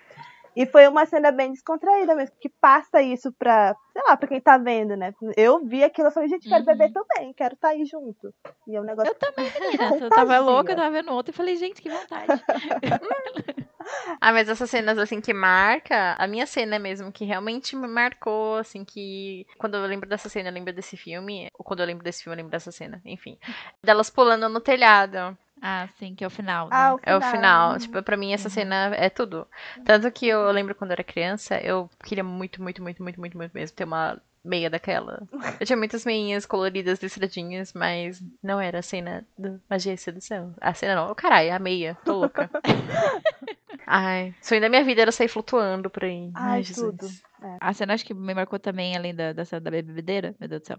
E foi uma cena bem descontraída mesmo, que passa isso pra, sei lá, pra quem tá vendo, né? Eu vi aquilo e falei, gente, quero Uhum. beber também, quero estar aí junto. E é um negócio Eu também, que menina. Eu tava louca, eu tava vendo outro e falei, gente, que vontade. Ah, mas essas cenas, assim, que marca, a minha cena mesmo, que realmente me marcou, assim, que quando eu lembro dessa cena, eu lembro desse filme, ou quando eu lembro desse filme, eu lembro dessa cena, enfim. Delas pulando no telhado. Ah, sim, que é o final. Ah, né? o É o final. Uhum. Tipo, pra mim essa cena é tudo. Tanto que eu lembro quando eu era criança, eu queria muito, muito, muito, muito, muito, muito mesmo ter uma meia daquela. Eu tinha muitas meinhas coloridas, listradinhas, mas não era a cena do Magia e Sedução. A cena não. Oh, caralho, a meia. Tô louca. Ai, sonho da minha vida era sair flutuando por aí. Ai, Jesus. tudo. A cena acho que me marcou também, além da, da cena da bebedeira, meu Deus do céu.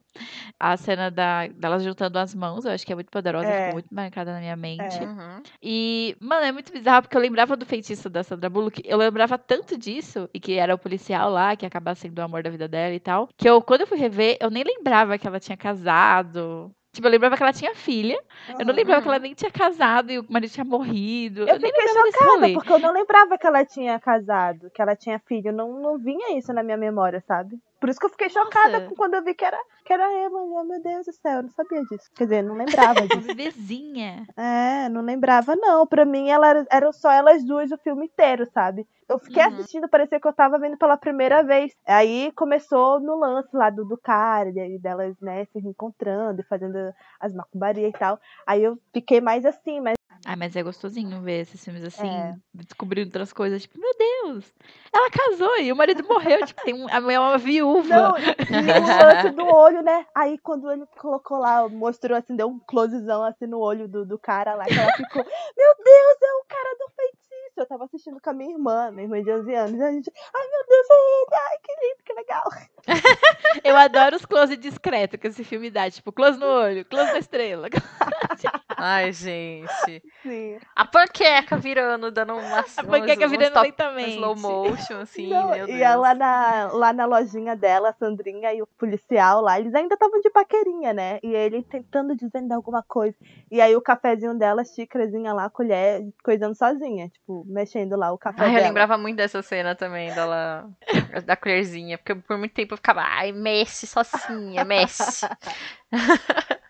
A cena da, delas juntando as mãos, eu acho que é muito poderosa, É. ficou muito marcada na minha mente. Uhum. E, mano, é muito bizarro, porque eu lembrava do feitiço da Sandra Bullock, eu lembrava tanto disso, e que era o policial lá, que acaba sendo o amor da vida dela e tal, que eu, quando eu fui rever, eu nem lembrava que ela tinha casado. Tipo, eu lembrava que ela tinha filha, eu não lembrava que ela nem tinha casado e o marido tinha morrido. Eu, Eu nem fiquei chocada, porque eu não lembrava que ela tinha casado, que ela tinha filho. Não, não vinha isso na minha memória, sabe? Por isso que eu fiquei chocada Nossa. quando eu vi que era, que era Emma. Oh, meu Deus do céu, eu não sabia disso. Quer dizer, não lembrava disso. bebezinha. É, não lembrava, não. Pra mim, ela era- eram só elas duas o filme inteiro, sabe? Eu fiquei Uhum. assistindo, parecia que eu tava vendo pela primeira vez. Aí começou no lance lá do, do cara, e delas, né, se reencontrando e fazendo as macumbarias e tal. Aí eu fiquei mais assim, mas Ah, mas é gostosinho ver esses filmes assim, É. descobrindo outras coisas. Tipo, meu Deus, ela casou e o marido morreu. tipo, tem um, a mulher é uma viúva. Não, e o lance do olho, né? Aí quando ele colocou lá, mostrou assim, deu um closezão assim no olho do, do cara lá, que ela ficou, meu Deus, é o cara do feitiço. Eu tava assistindo com a minha irmã, minha irmã de 11 anos. E a gente, ai meu Deus, é ele, ai que lindo, que legal. Eu adoro os close discretos que esse filme dá. Tipo, close no olho, close na estrela. Ai, gente. Sim. A panqueca virando, dando uma. A panqueca uns- uns virando top- lentamente. Slow motion, assim, Não, meu Deus. e ela na, lá na lojinha dela, a Sandrinha e o policial lá, eles ainda estavam de paquerinha, né? E ele tentando desvendar alguma coisa. E aí o cafezinho dela, xícarazinha lá, colher, coisando sozinha, tipo, mexendo lá o café Ai, eu dela. lembrava muito dessa cena também, dela. da colherzinha. Porque por muito tempo eu ficava, ai, mexe sozinha, mexe.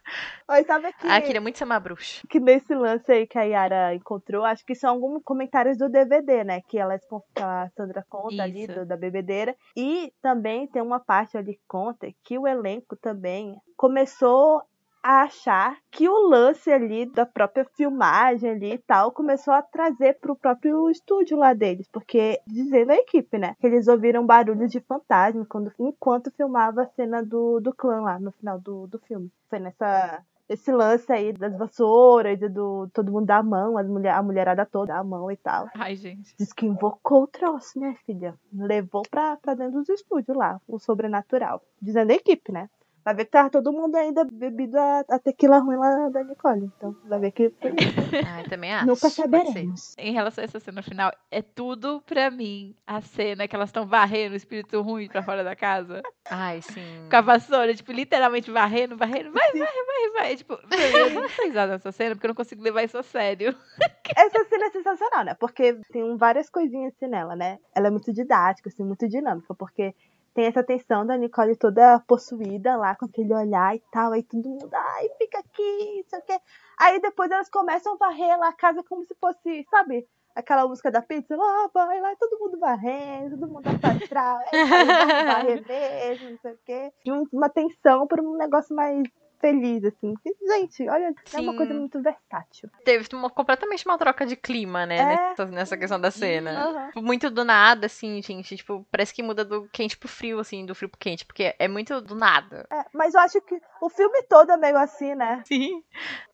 Mas sabe que, Ai, queria muito ser uma bruxa. que nesse lance aí que a Yara encontrou, acho que são alguns comentários do DVD, né? Que ela que a Sandra conta ali Isso. do- da bebedeira. E também tem uma parte ali que conta que o elenco também começou a achar que o lance ali da própria filmagem ali e tal começou a trazer pro próprio estúdio lá deles, porque dizendo a equipe, né, que eles ouviram barulhos de fantasma quando, enquanto filmava a cena do, do clã lá no final do, do filme. Foi nessa esse lance aí das vassouras e do todo mundo dar a mão, as mulher, a mulherada toda dar a mão e tal. Ai, gente. Diz que invocou o troço, minha filha. Levou pra, pra dentro dos estúdios lá, o sobrenatural. Dizendo a equipe, né? Vai ver que tá todo mundo ainda bebido a, a tequila ruim lá da Nicole. Então, vai ver que Ai, também acho. nunca saberemos. Em relação a essa cena final, é tudo pra mim a cena que elas estão varrendo o espírito ruim pra fora da casa. Ai, sim. Com a vassoura, tipo, literalmente varrendo, varrendo, vai, vai, vai, vai. Tipo, eu não tô risada nessa cena porque eu não consigo levar isso a sério. Essa cena é sensacional, né? Porque tem várias coisinhas assim nela, né? Ela é muito didática, assim, muito dinâmica, porque tem essa tensão da Nicole toda possuída lá, com aquele olhar e tal, aí todo mundo, ai, fica aqui, não sei o quê. Aí depois elas começam a varrer lá a casa como se fosse, sabe? Aquela música da pizza, lá vai lá, todo mundo varrendo, todo mundo astral, é, varrer mesmo, não sei o quê. E um- uma tensão para um negócio mais feliz, assim. Gente, olha, é uma coisa Sim. muito versátil. Teve uma, completamente uma troca de clima, né? É. Nessa, nessa questão da cena. Tipo, Muito do nada, assim, gente. Tipo, parece que muda do quente pro frio, assim, do frio pro quente. Porque é muito do nada. É, mas eu acho que o filme todo é meio assim, né? Sim.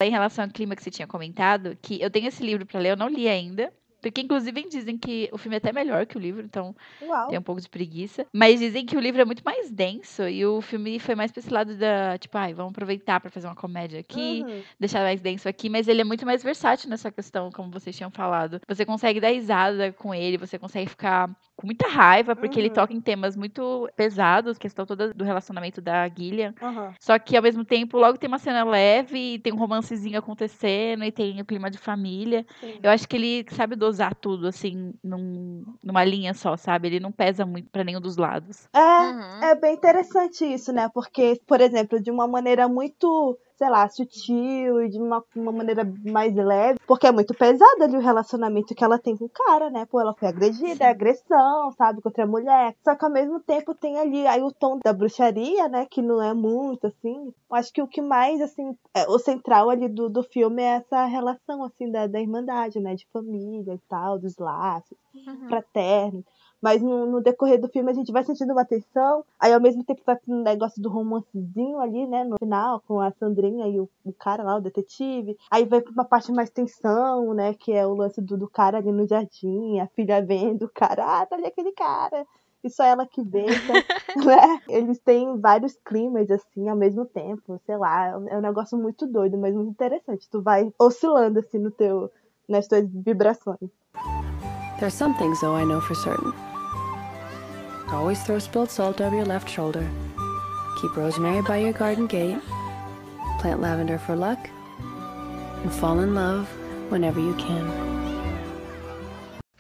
Em relação ao clima que você tinha comentado, que eu tenho esse livro pra ler, eu não li ainda. Porque, inclusive, dizem que o filme é até melhor que o livro, então Uau. tem um pouco de preguiça. Mas dizem que o livro é muito mais denso e o filme foi mais pra esse lado da, tipo, ai, vamos aproveitar pra fazer uma comédia aqui, Uhum. deixar mais denso aqui, mas ele é muito mais versátil nessa questão, como vocês tinham falado. Você consegue dar risada com ele, você consegue ficar com muita raiva, porque ele Uhum. toca em temas muito pesados, questão toda do relacionamento da Gillian. Aham. Só que ao mesmo tempo, logo tem uma cena leve, e tem um romancezinho acontecendo, e tem o clima de família. Sim. Eu acho que ele sabe dosar tudo, assim, num- numa linha só, sabe? Ele não pesa muito pra nenhum dos lados. É, Uhum. é bem interessante isso, né? Porque, por exemplo, de uma maneira muito, sei lá, sutil e de uma, uma maneira mais leve, porque é muito pesado ali o relacionamento que ela tem com o cara, né? Pô, ela foi agredida, é agressão, sabe, contra a mulher. Só que ao mesmo tempo tem ali aí o tom da bruxaria, né? Que não é muito, assim. Acho que o que mais, assim, é, o central ali do, do filme é essa relação, assim, da, da irmandade, né? De família e tal, dos laços Uhum. fraternos. Mas no, no decorrer do filme a gente vai sentindo uma tensão, aí ao mesmo tempo vai pro negócio do romancezinho ali, né, no final, com a Sandrinha e o, o cara lá, o detetive. Aí vai pra uma parte mais tensão, né, que é o lance do, do cara ali no jardim, a filha vendo o cara, ah, tá ali aquele cara. E só ela que vê, então, né? Eles têm vários climas, assim, ao mesmo tempo, sei lá, é um- é um negócio muito doido, mas muito interessante. Tu vai oscilando, assim, no teu, nas tuas vibrações. There's some things, though, I know for certain. Always throw spilled salt over your left shoulder. Keep rosemary by your garden gate. Plant lavender for luck. And fall in love whenever you can.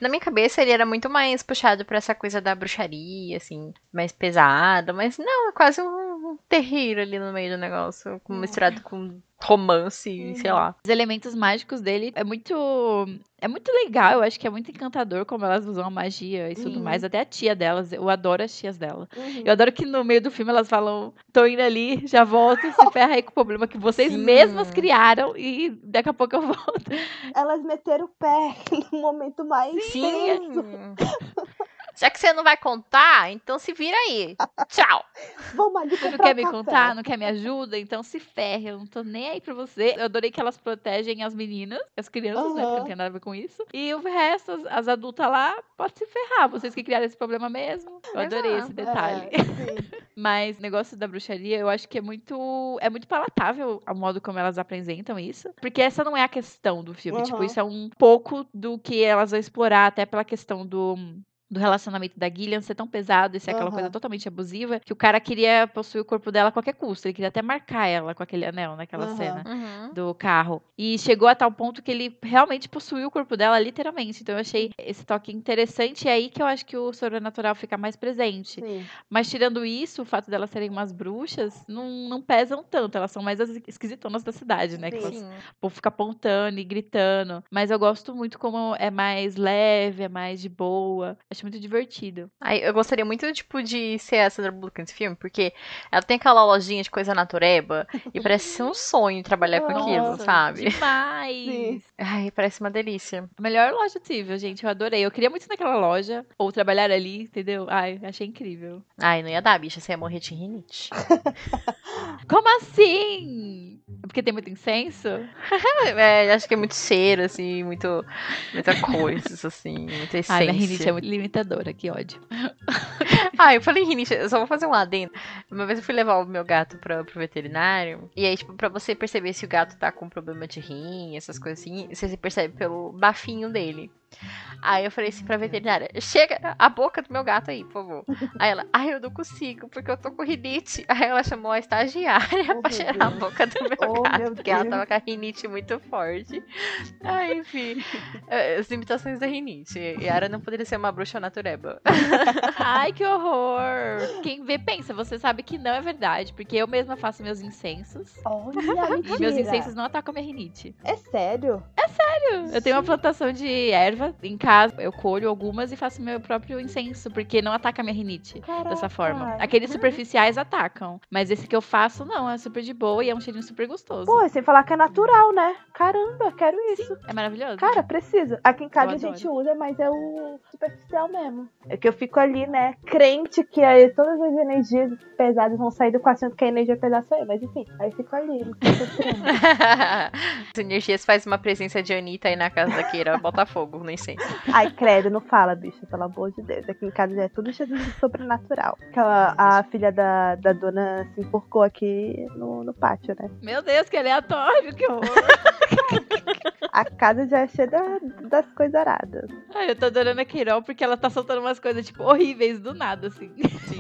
Na minha cabeça, ele era muito mais puxado pra essa coisa da bruxaria, assim, mais pesada, mas não, é quase um terreiro ali no meio do negócio, misturado com romance, e sei lá. Os elementos mágicos dele é muito. É muito legal, eu acho que é muito encantador como elas usam a magia e tudo Uhum. mais. Até a tia delas, eu adoro as tias dela. Uhum. Eu adoro que no meio do filme elas falam, tô indo ali, já volto, se ferra aí com o problema que vocês Sim. mesmas criaram e daqui a pouco eu volto. elas meteram o pé no momento mais tenso. Já que você não vai contar, então se vira aí. Tchau. Vamos ali Você não quer me café. contar, não quer me ajuda, então se ferre, eu não tô nem aí pra você. Eu adorei que elas protegem as meninas, as crianças, né, porque não tem nada a ver com isso. E o resto, as, as adultas lá, pode se ferrar, vocês que criaram esse problema mesmo. Eu adorei esse Exato. detalhe. É. Mas o negócio da bruxaria, eu acho que é muito é muito palatável o modo como elas apresentam isso, porque essa não é a questão do filme, tipo, Aham. isso é um pouco do que elas vão explorar até pela questão do do relacionamento da Gillian ser tão pesado e ser aquela coisa totalmente abusiva, que o cara queria possuir o corpo dela a qualquer custo. Ele queria até marcar ela com aquele anel naquela Aham. cena Uhum. do carro. E chegou a tal ponto que ele realmente possuiu o corpo dela, literalmente. Então eu achei esse toque interessante. E é aí que eu acho que o sobrenatural fica mais presente. Sim. Mas tirando isso, o fato delas serem umas bruxas não, não pesam tanto. Elas são mais as esquisitonas da cidade, né? Que Sim. elas, Sim. o povo fica apontando e gritando. Mas eu gosto muito como é mais leve, é mais de boa. Acho acho muito divertido. Aí eu gostaria muito, tipo, de ser a Sandra Bullock nesse filme, porque ela tem aquela lojinha de coisa natureba e parece ser um sonho trabalhar com aquilo, sabe? Demais! Sim. Ai, parece uma delícia. A melhor loja possível, gente. Eu adorei. Eu queria muito ir naquela loja. Ou trabalhar ali, entendeu? Ai, achei incrível. Ai, não ia dar, bicha, você ia morrer de rinite. Como assim? Porque tem muito incenso? É, acho que é muito cheiro, assim, muito. Muita coisa, assim, muita essência. Ai, minha rinite é muito limitadora, que ódio. Ah, eu falei rinite, eu só vou fazer um adendo. Uma vez eu fui levar o meu gato pra, pro veterinário. E aí, tipo, pra você perceber se o gato tá com problema de rim, essas coisas assim, você percebe pelo bafinho dele. Aí eu falei assim pra veterinária: chega a boca do meu gato aí, por favor. Aí ela, ai, eu não consigo, porque eu tô com rinite. Aí ela chamou a estagiária Oh, pra cheirar a Deus. boca do meu Oh, gato, meu porque ela tava com a rinite muito forte. Aí, enfim, eh, as limitações da rinite. Yara não poderia ser uma bruxa natureba. Ai, que horror! Quem vê pensa, você sabe que não é verdade, porque eu mesma faço meus incensos. Olha, E meus incensos não atacam minha rinite. É sério? Eu tenho uma plantação de erva em casa, eu colho algumas e faço meu próprio incenso, porque não ataca a minha rinite dessa forma. Caraca. Aqueles superficiais atacam, mas esse que eu faço não, é super de boa e é um cheirinho super gostoso. Pô, sem falar que é natural, né? Caramba, quero isso. É maravilhoso. Cara, preciso. Aqui em casa Eu a gente usa, mas é o superficial mesmo. É que eu fico ali, né, crente que aí todas as energias pesadas vão sair do quarto, que a energia pesada sou eu. Mas enfim, aí fico ali. não fico crente. As energias faz uma presença de Anitta aí na casa da Keira, Botafogo, incêndio. Ai, credo, não fala, bicho, pelo amor de Deus. Aqui em casa já é tudo cheio de sobrenatural. Que a, a filha da, da dona se enforcou aqui no, no pátio, né? Meu Deus, que aleatório, que horror. A casa já é cheia da- das coisas aradas. Ai, eu tô adorando a Carol porque ela tá soltando umas coisas, tipo, horríveis do nada, assim. Sim.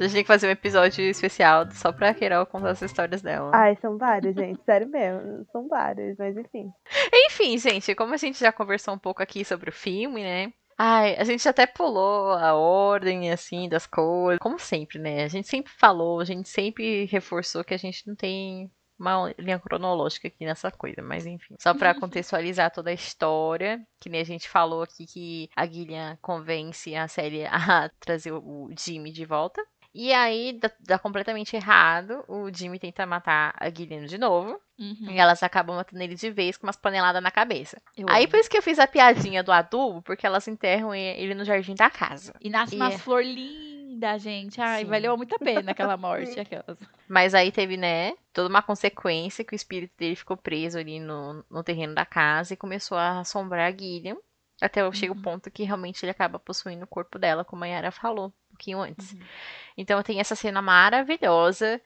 A gente tem que fazer um episódio especial só pra Carol contar as histórias dela. Ai, são vários, gente. Sério mesmo. São vários, mas enfim. Enfim, gente, como a gente já conversou um pouco aqui sobre o filme, né? Ai, a gente até pulou a ordem, assim, das coisas. Como sempre, né? A gente sempre falou, a gente sempre reforçou que a gente não tem uma linha cronológica aqui nessa coisa, mas enfim. Só pra contextualizar toda a história, que nem a gente falou aqui que a Gillian convence a série a trazer o Jimmy de volta. E aí dá, dá completamente errado. O Jimmy tenta matar a Gillian de novo. Uhum. E elas acabam matando ele de vez com umas paneladas na cabeça. Eu Aí amo. por isso que eu fiz a piadinha do adubo, porque elas enterram ele no jardim da casa. E nasce E umas é- flor linda, gente. Ai, Sim. valeu muito a pena aquela morte. aquelas. Mas aí teve, né, toda uma consequência que o espírito dele ficou preso ali no, no terreno da casa e começou a assombrar a Gillian. Até chega o ponto que realmente ele acaba possuindo o corpo dela, como a Yara falou pouquinho antes. Então tem essa cena maravilhosa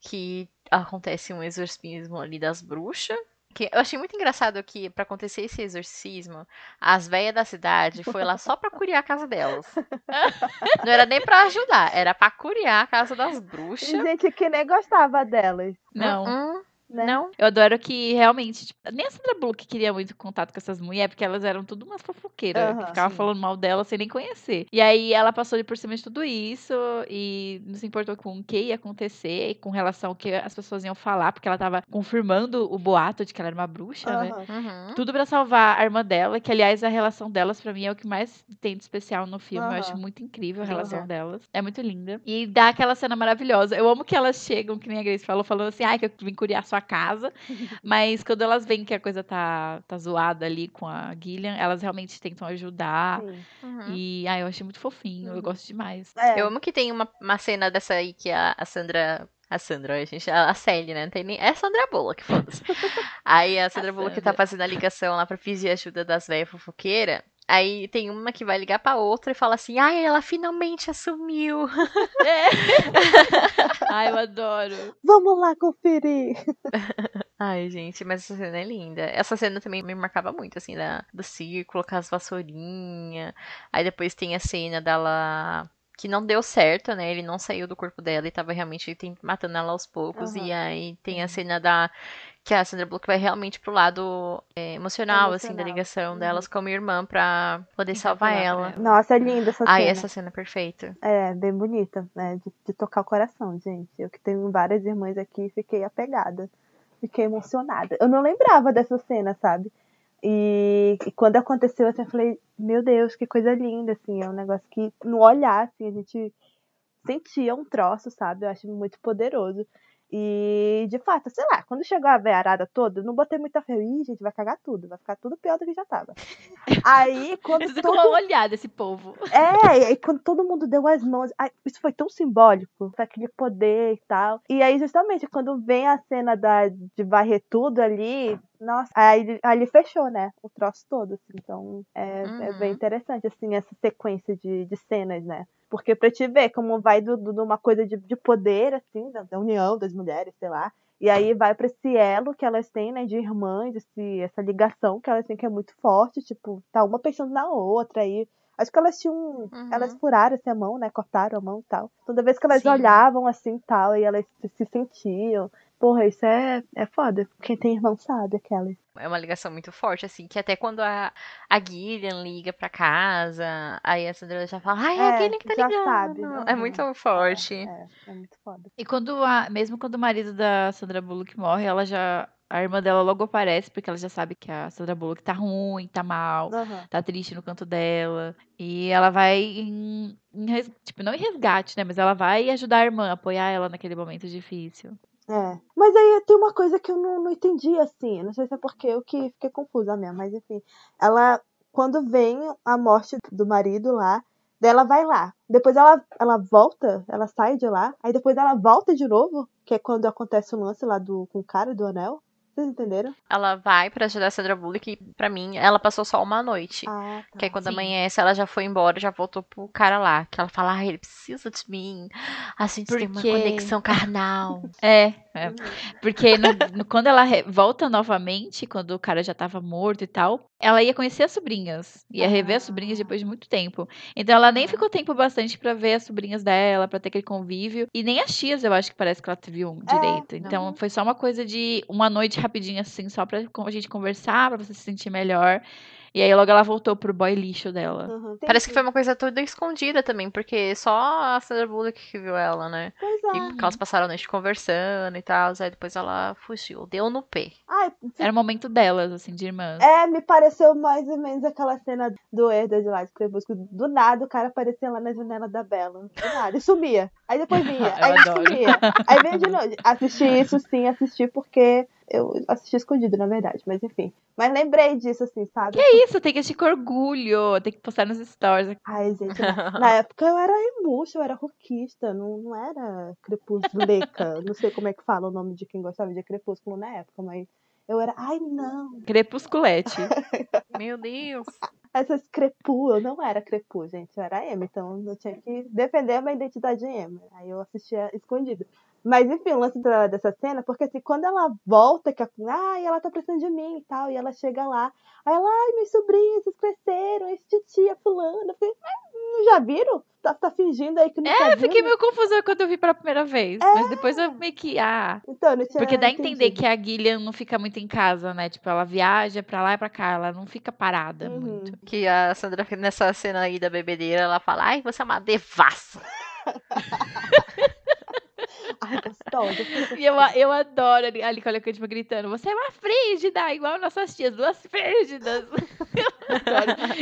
que acontece um exorcismo ali das bruxas. Que eu achei muito engraçado que, pra acontecer esse exorcismo, as velhas da cidade foi lá só pra curiar a casa delas. Não era nem pra ajudar, era pra curiar a casa das bruxas. gente que nem gostava delas. Não. Hum, Né? não. Eu adoro que realmente, tipo, nem a Sandra Bullock queria muito contato com essas mulheres, porque elas eram tudo umas fofoqueiras, Aham, que ficavam sim. falando mal dela sem nem conhecer. E aí ela passou de por cima de tudo isso e não se importou com o que ia acontecer, com relação ao que as pessoas iam falar, porque ela tava confirmando o boato de que ela era uma bruxa, né? Aham. Uhum. Tudo pra salvar a irmã dela, que aliás a relação delas pra mim é o que mais tem de especial no filme. Eu acho muito incrível a relação delas. É muito linda. E dá aquela cena maravilhosa. Eu amo que elas chegam, que nem a Grace falou, falando assim: ai, que eu vim curiar sua casa. Mas quando elas veem que a coisa tá, tá zoada ali com a Gillian, elas realmente tentam ajudar. Uhum. E ai, eu achei muito fofinho. Eu gosto demais. É. Eu amo que tem uma, uma cena dessa aí que a, a Sandra. A Sandra, a gente. A, a Sally, né? Não tem nem. É a Sandra Bullock, foda-se. Aí a Sandra Bullock tá Sandra. fazendo a ligação lá pra pedir ajuda das velhas fofoqueiras. Aí tem uma que vai ligar pra outra e fala assim: Ai, ela finalmente assumiu. ai, eu adoro. Vamos lá conferir. Ai, gente, mas essa cena é linda. Essa cena também me marcava muito, assim, da, do círculo com as vassourinhas. Aí depois tem a cena dela. Que não deu certo, né? Ele não saiu do corpo dela e tava realmente matando ela aos poucos. E aí tem a cena da. Que a Sandra Bullock vai realmente pro lado é, emocional, assim, da ligação delas como irmã pra poder salvar ela. Nossa, é linda essa Ai, cena. essa cena é perfeita. É, bem bonita, né? De, de tocar o coração, gente. Eu que tenho várias irmãs aqui, fiquei apegada. Fiquei emocionada. Eu não lembrava dessa cena, sabe? E, e quando aconteceu, assim, eu falei, meu Deus, que coisa linda, assim, é um negócio que no olhar, assim, a gente sentia um troço, sabe? Eu acho muito poderoso. E, de fato, sei lá, quando chegou a veiarada toda, não botei muita fé. Ih, gente, vai cagar tudo, vai ficar tudo pior do que já tava. Aí, quando Você todo... uma olhada esse povo. É, e aí quando todo mundo deu as mãos, ai, isso foi tão simbólico, foi aquele poder e tal. E aí, justamente, quando vem a cena da, de varrer tudo ali, nossa, aí ali fechou, né? O troço todo, assim. Então, é, é bem Uhum. interessante, assim, essa sequência de, de cenas, né? Porque pra te ver como vai de uma coisa de, de poder, assim, da, da união das mulheres, sei lá. E aí vai pra esse elo que elas têm, né, de irmãs, esse, essa ligação que elas têm que é muito forte, tipo, tá uma pensando na outra aí. Acho que elas tinham. Uhum. Elas furaram assim, a mão, né? Cortaram a mão e tal. Toda vez que elas Sim. olhavam assim tal, e elas se sentiam. Porra, isso é, é foda. Quem tem irmão sabe aquelas. É uma ligação muito forte, assim, que até quando a, a Gillian liga pra casa, aí a Sandra já fala, ai, é a É, Gillian que tá já ligando. sabe. É Uhum. muito forte. É, é muito foda. E quando a, mesmo quando o marido da Sandra Bullock morre, ela já. A irmã dela logo aparece, porque ela já sabe que a Sandra Bullock tá ruim, tá mal, Aham. tá triste no canto dela. E ela vai em, em tipo, não em resgate, né? Mas ela vai ajudar a irmã, apoiar ela naquele momento difícil. É. Mas aí tem uma coisa que eu não, não entendi, assim. Não sei se é porque eu que fiquei confusa mesmo, mas enfim. Ela, quando vem a morte do marido lá, daí ela vai lá. Depois ela, ela volta, ela sai de lá. Aí depois ela volta de novo, que é quando acontece o lance lá do, com o cara do anel. Vocês entenderam? Ela vai pra ajudar a Sandra Bullock e, pra mim, ela passou só uma noite. Ah, tá. Que aí quando sim. amanhece, ela já foi embora, já voltou pro cara lá. Que ela fala, ah, ele precisa de mim. A gente tem uma conexão carnal. É, é. Porque no- no- quando ela volta novamente, quando o cara já tava morto e tal, ela ia conhecer as sobrinhas. Ia rever as sobrinhas depois de muito tempo. Então ela nem ficou tempo bastante pra ver as sobrinhas dela, pra ter aquele convívio. E nem as tias, eu acho que parece que ela viu direito. Então foi só uma coisa de uma noite rapidinho assim, só pra a gente conversar, pra você se sentir melhor. E aí logo ela voltou pro boy lixo dela. Uhum, Parece que foi uma coisa toda escondida também, porque só a Sandra Bullock que viu ela, né? Pois E é. porque elas passaram a noite conversando e tal, aí depois ela fugiu, deu no pé. Ai, Era o momento delas, assim, de irmãs. É, me pareceu mais ou menos aquela cena do Herda de lá de Crepúsculo. Do nada o cara aparecia lá na janela da Bela. Do nada. E sumia. Aí depois vinha. Aí adoro. sumia. Aí veio de novo. Assisti isso sim, assisti porque eu assisti escondido, na verdade. Mas enfim. Mas lembrei disso, assim, sabe? Que isso, tem que assistir com orgulho, tem que postar nos stories. Ai, gente, na, na época eu era embucha, eu era rockista, não, não era crepusculeca. não sei como é que fala o nome de quem gostava de crepúsculo na época, mas eu era, ai não, Crepusculete. Meu Deus. essas crepu, eu não era crepu, gente, eu era emo, então eu tinha que defender a minha identidade emo. Aí eu assistia escondido. Mas enfim, o lance da- dessa cena, porque assim, quando ela volta, que a, ai, ela tá precisando de mim e tal, e ela chega lá, aí ela, ai, meus sobrinhos, vocês cresceram, esse titia fulana, eu falei, "Mas não já viram? Tá, tá fingindo aí que não tá É, eu fiquei vindo?" meio confusa quando eu vi pela primeira vez. Mas depois eu meio que. Ah. Então, eu não tinha Porque dá a entender que a Gillian não fica muito em casa, né? Tipo, ela viaja pra lá e pra cá, ela não fica parada Uhum. muito. Que a Sandra, nessa cena aí da bebedeira, ela fala, ai, você é uma devassa. Ai, gostosa. E eu, eu adoro a Leocante gritando: Você é uma frígida, igual nossas tias, duas frígidas.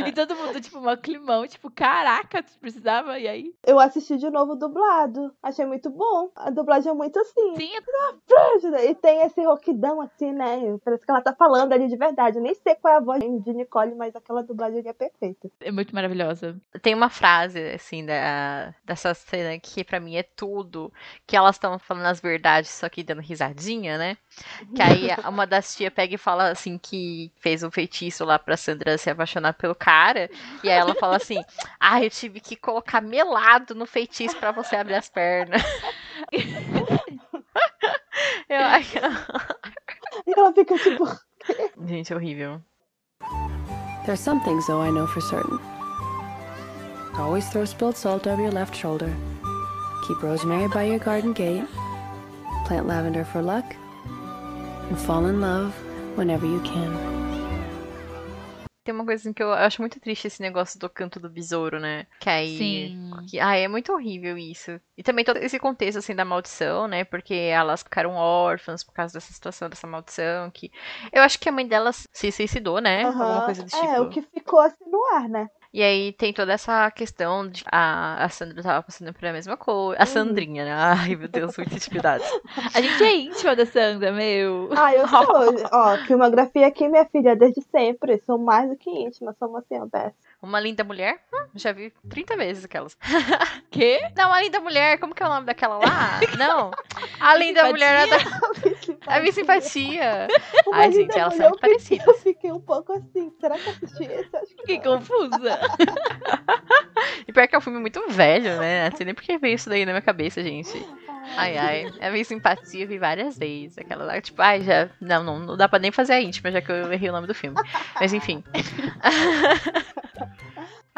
E todo mundo, tipo, um climão, tipo, caraca, tu precisava? E aí? Eu assisti de novo dublado. Achei muito bom. A dublagem é muito assim. Sim, Frígida. E tem esse roquidão assim, né? Parece que ela tá falando ali de verdade. Eu nem sei qual é a voz de Nicole, mas aquela dublagem é perfeita. é muito maravilhosa. Tem uma frase, assim, da, dessa cena que pra mim é tudo. Que elas estão falando as verdades, só que dando risadinha, né? Que aí uma das tias pega e fala assim que fez um feitiço lá pra Sandra se apaixonar pelo cara. E aí ela fala assim: Ah, eu tive que colocar melado no feitiço pra você abrir as pernas. Eu acho. E ela fica tipo. Gente, horrível. There's some things, though, I know for certain. Always throw spilled salt over your left shoulder. Keep rosemary by your garden gate. Plant lavender for luck. And fall in love whenever you can. Tem uma coisa assim que eu acho muito triste esse negócio do canto do besouro, né? Que aí. Sim. Que, ah, é muito horrível isso. E também todo esse contexto, assim, da maldição, né? Porque elas ficaram órfãs por causa dessa situação, dessa maldição. Que eu acho que a mãe delas se suicidou, né? Aham. Alguma coisa do tipo. É, o que ficou assim no ar, né? E aí tem toda essa questão de a, a Sandra tava passando por a mesma coisa. A Sandrinha, né? Ai, meu Deus, muita intimidade. A gente é íntima da Sandra, meu. Ah, eu sou. Ó, filmografia aqui, minha filha, desde sempre. Sou mais do que íntima, sou uma senhora dessa. Uma linda mulher? Hum, já vi 30 vezes aquelas. Quê? Não, a linda mulher, como que é o nome daquela lá? Não. A linda mulher é da. A Miss Simpatia. Ai, gente, elas são muito parecidas. Eu fiquei um pouco assim. Será que eu assisti esse? Que confusa. E pior que é um filme muito velho, né? Não sei nem porque veio isso daí na minha cabeça, gente. Ai, ai. A minha simpatia vi várias vezes. Aquela lá, tipo, ai, já. Não, não, não dá pra nem fazer a íntima, já que eu errei o nome do filme. Mas enfim.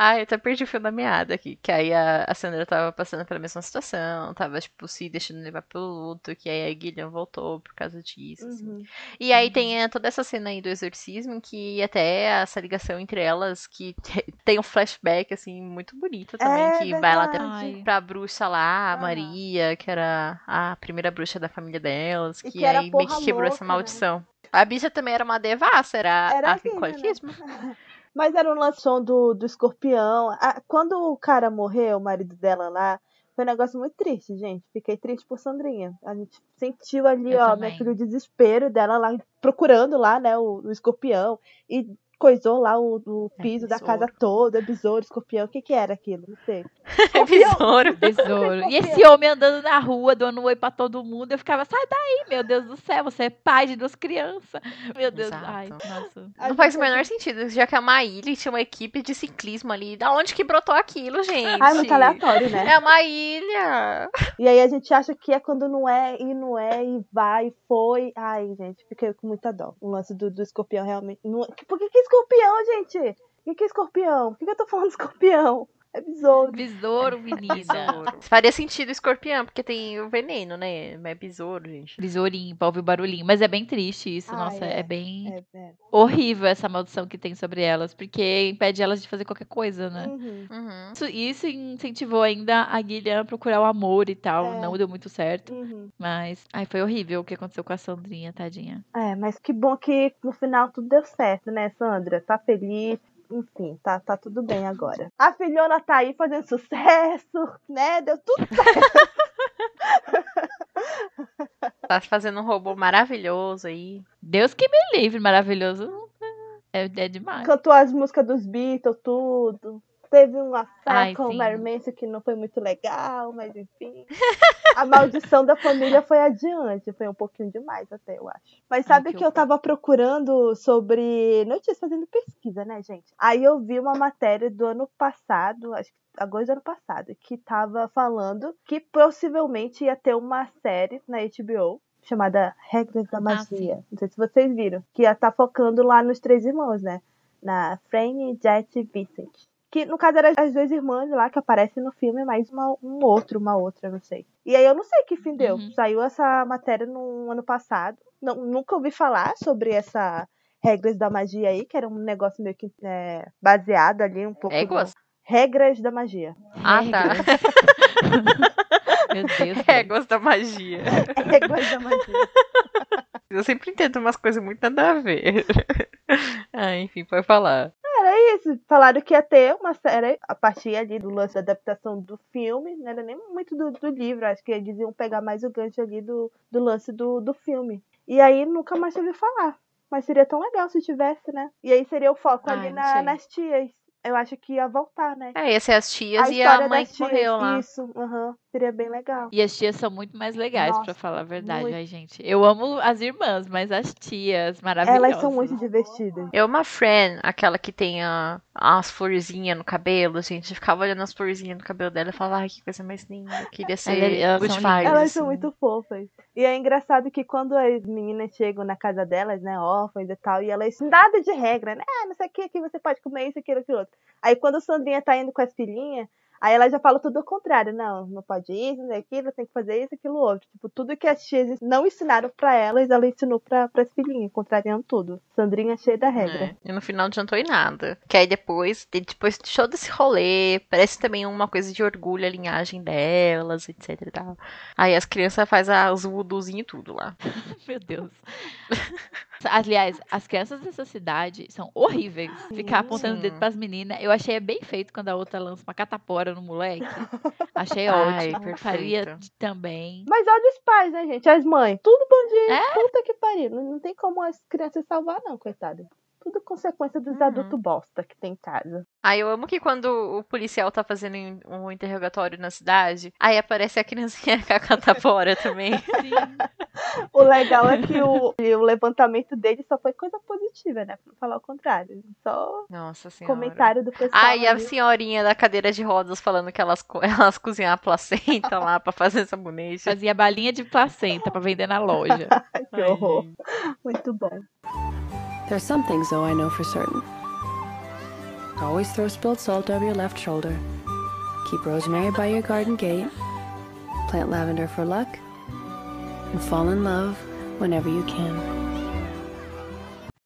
Ai, eu até perdi o fio da meada aqui. Que aí a, a Sandra tava passando pela mesma situação, tava, tipo, se deixando levar pelo luto, que aí a Guilherme voltou por causa disso, assim. Uhum. E aí tem eh, toda essa cena aí do exorcismo, que até essa ligação entre elas, que te- tem um flashback, assim, muito bonito também, É que vai lá até verdade. Ai. pra bruxa lá, a Ah. Maria, que era a primeira bruxa da família delas, que, que aí meio que quebrou essa louca, né? maldição. A bicha também era uma devassa, era, Era a Nicole né? Mas era um lançom do, do escorpião. Ah, quando o cara morreu, o marido dela lá, foi um negócio muito triste, gente. Fiquei triste por Sandrinha. A gente sentiu ali, Eu ó, também. minha filha, o desespero dela lá, procurando lá, né, o, o escorpião. E coisou lá o, o É, piso da besouro. casa toda, besouro, escorpião. O que que era aquilo? Não sei. É besouro. Besouro. E esse homem andando na rua, dando oi pra todo mundo, eu ficava, sai daí, meu Deus do céu, você é pai de duas crianças. Meu Deus, Exato. ai, nossa. Não faz o menor sentido, já que é uma ilha e tinha uma equipe de ciclismo ali. Da onde que brotou aquilo, gente? Ai, muito aleatório, né? É uma ilha. E aí a gente acha que é quando não é, e não é, e vai, e foi. Ai, gente, fiquei com muita dó. O lance do, do escorpião realmente. Não... Por que, que é escorpião, gente? Por que, que é escorpião? Por que, que eu tô falando escorpião? É besouro. Besouro, menina. Besouro. Faria sentido escorpião, porque tem o veneno, né? Mas é besouro, gente. Besourinho, pra ouvir o barulhinho. Mas é bem triste isso, Ai, nossa, é. é, bem É, é. horrível essa maldição que tem sobre elas, porque impede elas de fazer qualquer coisa, né? Uhum. Uhum. Isso, isso incentivou ainda a Guilherme a procurar o amor e tal. É. Não deu muito certo. Uhum. Mas. Ai, foi horrível o que aconteceu com a Sandrinha, tadinha. É, mas que bom que no final tudo deu certo, né, Sandra? Tá feliz. Enfim, tá, tá tudo bem agora. A filhona tá aí fazendo sucesso, né? Deu tudo Tá fazendo um robô maravilhoso aí. Deus que me livre, maravilhoso. É, é demais. cantou as músicas dos Beatles, tudo. Teve uma Ai, fé com o Manson que não foi muito legal, mas enfim. A maldição da família foi adiante, foi um pouquinho demais até, eu acho. Mas Ai, sabe que que, eu tava procurando sobre notícias, fazendo pesquisa, né, gente? Aí eu vi uma matéria do ano passado, acho que agosto do ano passado, que tava falando que possivelmente ia ter uma série na HBO chamada Regras da Magia. Não sei se vocês viram. Que ia estar focando lá nos três irmãos, né? Na Fran, Jet e Vincent. Que no caso eram as duas irmãs lá que aparecem no filme, mais uma, um outro, uma outra, não sei. E aí eu não sei que fim deu. Uhum. Saiu essa matéria no ano passado. Não, nunca ouvi falar sobre essa regras da magia aí, que era um negócio meio que é, baseado ali um pouco. Éguas? no- Regras da magia. Ah, tá. Meu Deus. Éguas da magia. Regras da magia. Eu sempre entendo umas coisas muito nada a ver. ah, enfim, pode falar. Era isso. Falaram que ia ter uma série a partir ali do lance da adaptação do filme. Não era nem muito do, do livro. Acho que eles iam pegar mais o gancho ali do, do lance do, do filme. E aí nunca mais ouvi falar. Mas seria tão legal se tivesse, né? E aí seria o foco Ai, ali não na- nas tias. Eu acho que ia voltar, né? É, ia ser as tias e a história mãe que tias, morreu lá. Isso, aham. Seria bem legal. E as tias são muito mais legais, pra falar a verdade, muito. ai, gente. Eu amo as irmãs, mas as tias, maravilhosas. Elas são muito divertidas. Eu uma friend, aquela que tem a, as florzinhas no cabelo, gente. Eu ficava olhando as florzinhas no cabelo dela e falava, ai, que coisa mais linda. Eu queria ser elas good são. Elas assim. são muito fofas. E é engraçado que quando as meninas chegam na casa delas, né, órfãs e tal, e elas nada de regra, né? Ah, não sei o que, que você pode comer isso, aquilo, aquilo outro. Aí quando a Sandrinha tá indo com as filhinhas, Aí ela já fala tudo ao contrário. Não, não pode isso, não é aquilo, tem que fazer isso, aquilo outro. Tipo, tudo que as tias não ensinaram pra elas, ela ensinou pra, pras filhinhas, contrariando tudo. Sandrinha cheia da regra. É, E no final não adiantou em nada. Que aí depois, de- depois de todo esse rolê, parece também uma coisa de orgulho a linhagem delas, etc e tal. Aí as crianças fazem os voodoozinhos e tudo lá. Meu Deus. Aliás, as crianças dessa cidade são horríveis. Ficar apontando o dedo pras meninas. Eu achei bem feito quando a outra lança uma catapora no moleque. Achei Ai, ótimo. perfeito. Faria também. Mas olha os pais, né, gente? As mães. Tudo bandinho. É? Puta que pariu. Não, não tem como as crianças salvar, não, coitada. Tudo consequência dos Uhum. adultos bosta que tem em casa. Aí eu amo que quando o policial tá fazendo um interrogatório na cidade, aí aparece a criancinha com a catapora também. Sim. O legal é que o, o levantamento dele só foi coisa positiva, né? Pra não falar o contrário. Só Nossa senhora. comentário do pessoal. Ah, e a senhorinha da cadeira de rodas falando que elas, elas cozinham a placenta lá pra fazer sabonete. Fazia balinha de placenta pra vender na loja. Ai, que Ai, horror. gente. Muito bom. There's some things, though, I know for certain. Always throw spilled salt over your left shoulder. Keep rosemary by your garden gate. Plant lavender for luck. And fall in love whenever you can.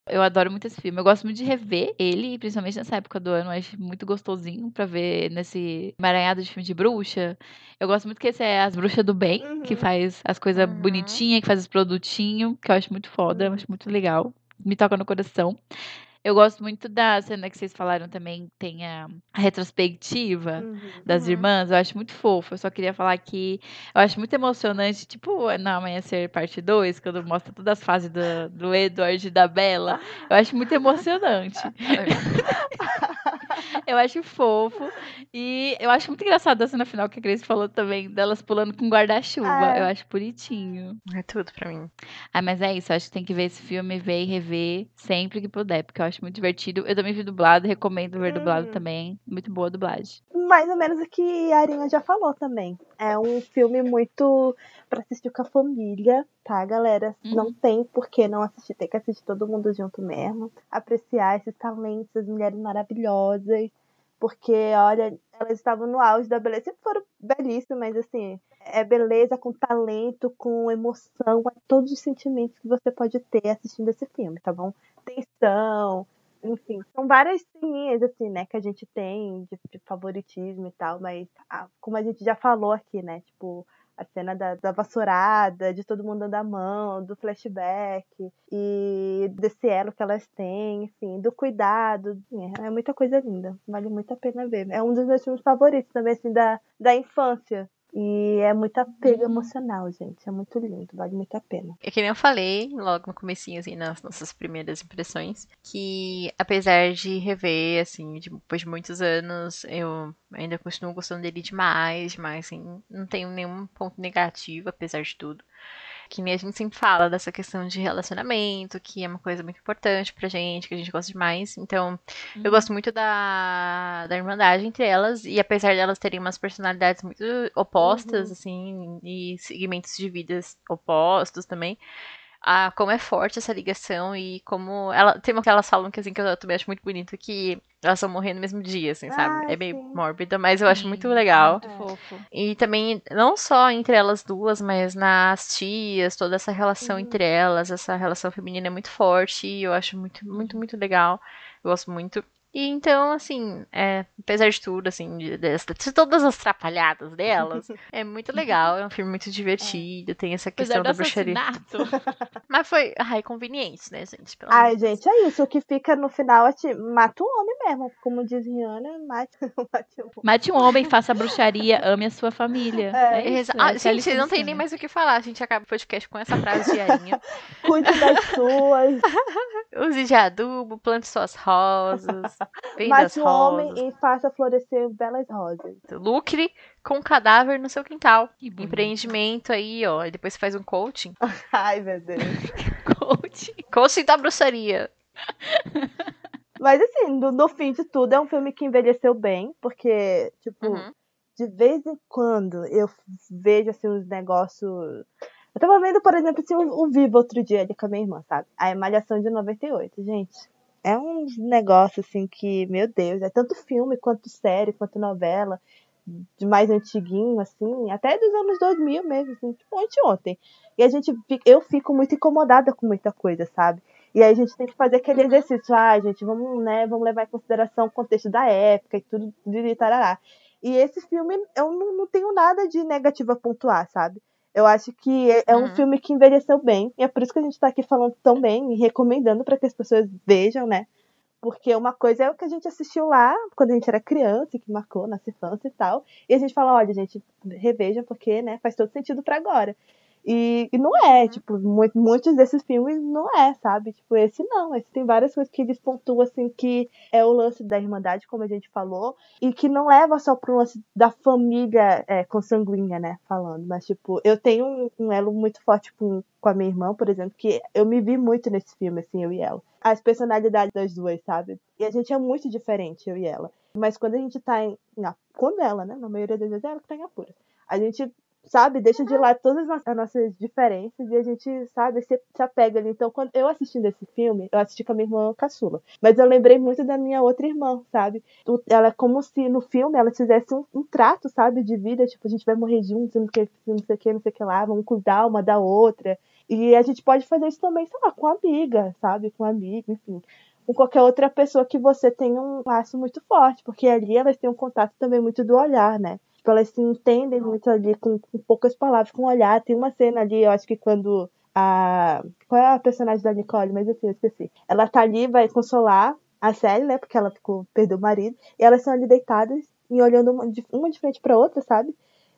Eu adoro muito esse filme. Eu gosto muito de rever ele, principalmente nessa época do ano. Eu acho muito gostosinho pra ver nesse emaranhado de filme de bruxa. Eu gosto muito que esse é As Bruxas do Bem, que Uhum. faz as coisas Uhum. bonitinhas, que faz os produtinhos, que eu acho muito foda, eu acho muito legal. Me toca no coração. Eu gosto muito da cena que vocês falaram também, tem a, a retrospectiva Uhum. das Uhum. irmãs, eu acho muito fofo. Eu só queria falar que eu acho muito emocionante, tipo, na Amanhecer Parte 2, quando mostra todas as fases do, do Edward e da Bella. Eu acho muito emocionante. eu acho fofo. E eu acho muito engraçado a cena final que a Grace falou também, delas pulando com guarda-chuva. É. Eu acho bonitinho. É tudo pra mim. Ah, mas é isso, eu acho que tem que ver esse filme, ver e rever sempre que puder, porque eu acho muito divertido. Eu também vi dublado, recomendo ver dublado Uhum. também. Muito boa a dublagem. Mais ou menos o que a Arinha já falou também. É um filme muito pra assistir com a família, tá, galera? Uhum. Não tem por que não assistir, tem que assistir todo mundo junto mesmo. Apreciar esses talentos, essas mulheres maravilhosas. Porque, olha, elas estavam no auge da beleza. Sempre foram belíssimas, mas assim, é beleza com talento, com emoção, é todos os sentimentos que você pode ter assistindo esse filme, tá bom? Tensão, enfim, são várias ceninhas, assim, né, que a gente tem de, de favoritismo e tal, mas ah, como a gente já falou aqui, né, tipo, a cena da, da vassourada, de todo mundo dando a mão, do flashback, e desse elo que elas têm, enfim, do cuidado, é, é muita coisa linda, vale muito a pena ver. É um dos meus filmes favoritos também, assim, da, da infância. E é muito apego emocional, gente. É muito lindo, vale muito a pena. É que nem eu falei logo no comecinho, assim, nas nossas primeiras impressões, que apesar de rever, assim, de- depois de muitos anos, eu ainda continuo gostando dele demais, demais, assim, não tenho nenhum ponto negativo, apesar de tudo. Que nem a gente sempre fala dessa questão de relacionamento, que é uma coisa muito importante pra gente, que a gente gosta demais. Então, eu gosto muito da, da irmandade entre elas, e apesar delas terem umas personalidades muito opostas, assim, e segmentos de vidas opostos também, a, como é forte essa ligação e como ela tem uma que elas falam que assim que eu também acho muito bonito que elas vão morrer no mesmo dia, assim, sabe? Ah, é meio sim. mórbida, mas eu acho Sim, muito legal. Muito fofo. E também, não só entre elas duas, mas nas tias, toda essa relação entre elas, essa relação feminina é muito forte e eu acho muito, muito, muito legal. Eu gosto muito. E então, assim, é, apesar de tudo, assim, de, dessa- de todas as atrapalhadas delas, é muito legal, é um filme muito divertido, tem essa questão da bruxaria. Mas foi, ai, conveniente, né, gente? Pelo Ai, de Deus. gente, é isso. O que fica no final é te mata o homem mesmo. Como diz Rihanna, mate, mate o homem. Mate um homem, faça bruxaria, ame a sua família. É, É, isso. Ah, é a gente, não tem nem mais o que falar. A gente acaba o podcast com essa frase de Arinha. Cuide das suas. Use de adubo, plante suas rosas, Mate o homem e faça florescer belas rosas. Lucre com cadáver no seu quintal. Empreendimento aí, ó. E depois você faz um coaching. Ai, meu Deus. Coach. Coaching da bruxaria. Mas assim, no, no fim de tudo, é um filme que envelheceu bem, porque, tipo, Uhum. de vez em quando eu vejo assim uns negócios. Eu tava vendo, por exemplo, assim, o, o Vivo outro dia ali com a minha irmã, sabe? A Malhação de 98, gente. É um negócio assim que, meu Deus, é tanto filme quanto série, quanto novela. de mais antiguinho, assim, até dos anos 2000 mesmo, assim, tipo anteontem. E a gente, eu fico muito incomodada com muita coisa, sabe? E aí a gente tem que fazer aquele exercício, ah, gente, vamos, né, vamos levar em consideração o contexto da época e tudo de tarará. E esse filme, eu não, não tenho nada de negativo a pontuar, sabe? Eu acho que é, é um Uhum. filme que envelheceu bem, e é por isso que a gente tá aqui falando tão bem e recomendando para que as pessoas vejam, né? Porque uma coisa é o que a gente assistiu lá quando a gente era criança, que marcou nossa infância e tal. E a gente fala, olha, gente, reveja porque, né, faz todo sentido para agora. E, e não é, tipo, mu- muitos desses filmes não é, sabe? Tipo, esse não. Esse tem várias coisas que eles pontuam, assim, que é o lance da irmandade, como a gente falou, e que não leva só pro lance da família é, consanguínea, né? Falando. Mas, tipo, eu tenho um, um elo muito forte com, com a minha irmã, por exemplo, que eu me vi muito nesse filme, assim, eu e ela. As personalidades das duas, sabe? E a gente é muito diferente, eu e ela. Mas quando a gente tá em. em a- quando ela, né? Na maioria das vezes é ela que tá em apura. A gente sabe, deixa de lado todas as as nossas diferenças e a gente, sabe, se, se apega ali. Então, quando eu assistindo esse filme, eu assisti com a minha irmã caçula. Mas eu lembrei muito da minha outra irmã, sabe? Ela é como se no filme ela fizesse um, um trato, sabe, de vida, tipo, a gente vai morrer juntos, não sei não sei o que, não sei o que lá, vamos cuidar uma da outra. E a gente pode fazer isso também, sei lá, com amiga, sabe? Com amigo, enfim. Com qualquer outra pessoa que você tenha um laço muito forte, porque ali elas têm um contato também muito do olhar, né? Tipo, elas se entendem muito ali com, com poucas palavras, com olhar. Tem uma cena ali, eu acho que quando a. Qual é a personagem da Nicole? Mas enfim, eu esqueci. Ela tá ali, vai consolar a Sally, né? Porque ela ficou, perdeu o marido. E elas estão ali deitadas e olhando uma de, uma de frente pra outra, sabe?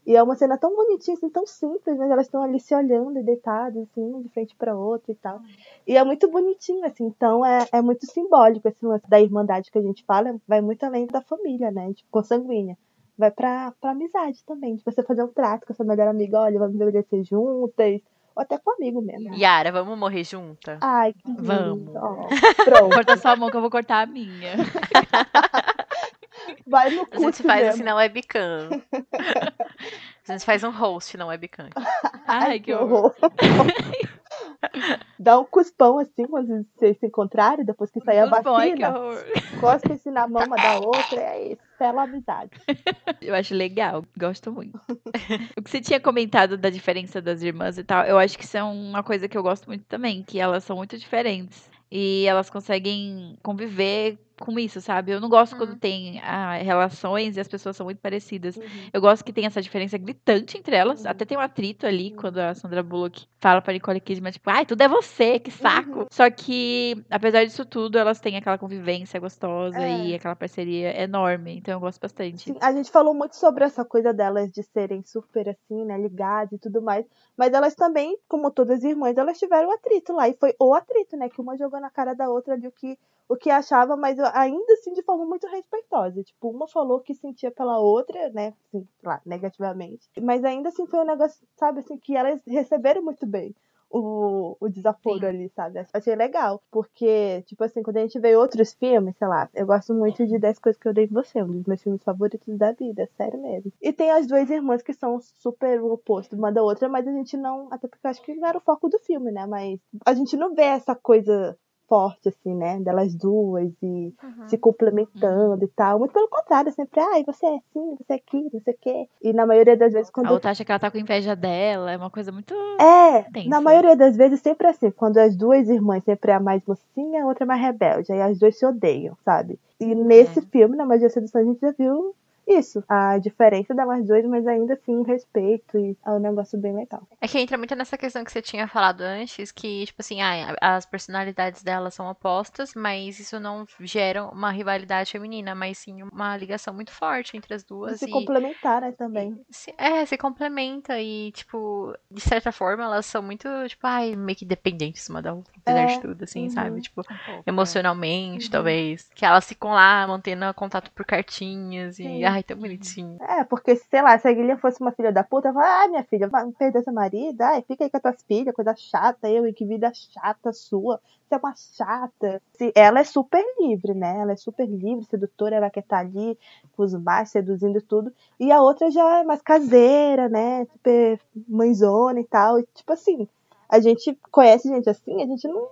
E é uma cena tão bonitinha, assim, tão simples, mas elas estão ali se olhando e deitadas, assim, de frente pra outra e tal. E é muito bonitinho, assim, então é, é muito simbólico esse lance da irmandade que a gente fala, vai muito além da família, né? Tipo, consanguínea. Vai pra, pra amizade também, de você fazer um trato com a sua melhor amiga, olha, vamos envelhecer juntas, ou até com amigo mesmo. Yara, vamos morrer junta? Ai, que lindo. Vamos. Ó, pronto, Corta sua mão que eu vou cortar a minha. vai no A gente faz mesmo. assim na webcam. A gente faz um host na webcam. Ai, que horror. Dá um cuspão assim quando vocês se encontrarem, depois que sair a ai, vacina. horror. Cospe assim na mama da outra, é isso. Bela amizade. Eu acho legal, gosto muito. o que você tinha comentado da diferença das irmãs e tal, eu acho que isso é uma coisa que eu gosto muito também, que elas são muito diferentes. E elas conseguem conviver com isso, sabe? Eu não gosto quando Uhum. tem ah, relações e as pessoas são muito parecidas. Uhum. Eu gosto que tem essa diferença gritante entre elas. Uhum. Até tem um atrito ali quando a Sandra Bullock fala pra Nicole Kidman, tipo, ai, tudo é você, que saco. Uhum. Só que, apesar disso tudo, elas têm aquela convivência gostosa É. e aquela parceria enorme. Então eu gosto bastante. Sim, a gente falou muito sobre essa coisa delas de serem super assim, né, ligadas e tudo mais. Mas elas também, como todas as irmãs, elas tiveram atrito lá. E foi o atrito, né? Que uma jogou na cara da outra ali o que, o que achava, mas ainda assim de forma muito respeitosa. Tipo, uma falou que sentia pela outra, né? Assim, sei lá, negativamente. Mas ainda assim foi um negócio, sabe, assim, que elas receberam muito bem. O, o desaforo Sim. ali, sabe? Achei legal. Porque, tipo assim, quando a gente vê outros filmes, sei lá, eu gosto muito de 10 Coisas que eu dei em você, um dos meus filmes favoritos da vida, sério mesmo. E tem as duas irmãs que são super o oposto uma da outra, mas a gente não. Até porque eu acho que não era o foco do filme, né? Mas a gente não vê essa coisa forte, assim, né? Delas duas e se complementando e tal. Muito pelo contrário, sempre, ai, você é assim, você é aquilo, não sei o quê. E na maioria das vezes, quando A outra acha que ela tá com inveja dela, é uma coisa muito. é, na maioria das vezes sempre assim, quando as duas irmãs sempre é a mais mocinha, a outra é mais rebelde, aí as duas se odeiam, sabe? E nesse filme, na magia da sedução, a gente já viu isso, a diferença delas duas, mas ainda assim o respeito e é um negócio bem legal. É que entra muito nessa questão que você tinha falado antes, que, tipo assim, ah, as personalidades delas são opostas, mas isso não gera uma rivalidade feminina, mas sim uma ligação muito forte entre as E duas. se e- complementar, né, também. se- é, se complementa e, tipo, de certa forma, elas são muito, tipo, ai, meio que dependentes uma da outra, apesar É, de tudo, assim, uhum. sabe? Tipo, pouco, emocionalmente, Uhum. talvez. Que elas ficam lá mantendo contato por cartinhas e, Sim. Ai, tão bonitinho. É, porque, sei lá, se a Guilherme fosse uma filha da puta, eu falava, ah, minha filha, vai perder seu marido, ai, fica aí com as tuas filhas, coisa chata, eu, e que vida chata sua, você é uma chata. Se- Ela é super livre, né? Ela é super livre, sedutora, ela quer estar ali com os machos, seduzindo tudo. E a outra já é mais caseira, né? Super mãezona e tal. E, tipo assim, a gente conhece gente assim, a gente não,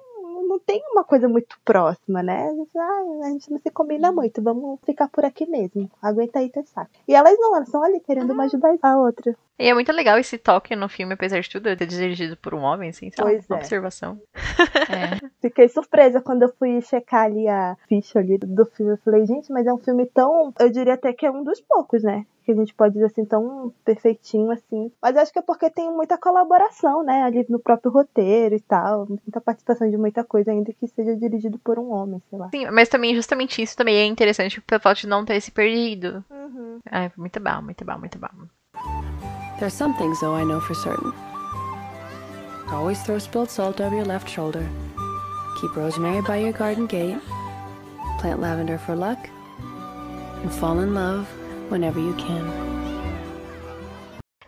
não tem uma coisa muito próxima, né? A gente, ah, a gente não se combina muito, vamos ficar por aqui mesmo. Aguenta aí teu saco. E elas não, elas estão ali querendo uma ajudar a outra. E é muito legal esse toque no filme, apesar de tudo, ter dirigido por um homem, assim, lá, Pois uma é. observação. É. Fiquei surpresa quando eu fui checar ali a ficha ali do filme. Eu falei, gente, mas é um filme tão. Eu diria até que é um dos poucos, né? Que a gente pode dizer assim, tão perfeitinho assim. Mas acho que é porque tem muita colaboração, né? Ali no próprio roteiro e tal. Muita participação de muita coisa, ainda que seja dirigido por um homem, sei lá. Sim, mas também, justamente isso também é interessante pelo fato de não ter se perdido. Uhum. Ai, muito bom, muito bom, muito bom. There's some things, though, I know for certain. Always throw spilled salt over your left shoulder. Keep rosemary by your garden gate. Plant lavender for luck. And fall in love whenever you can.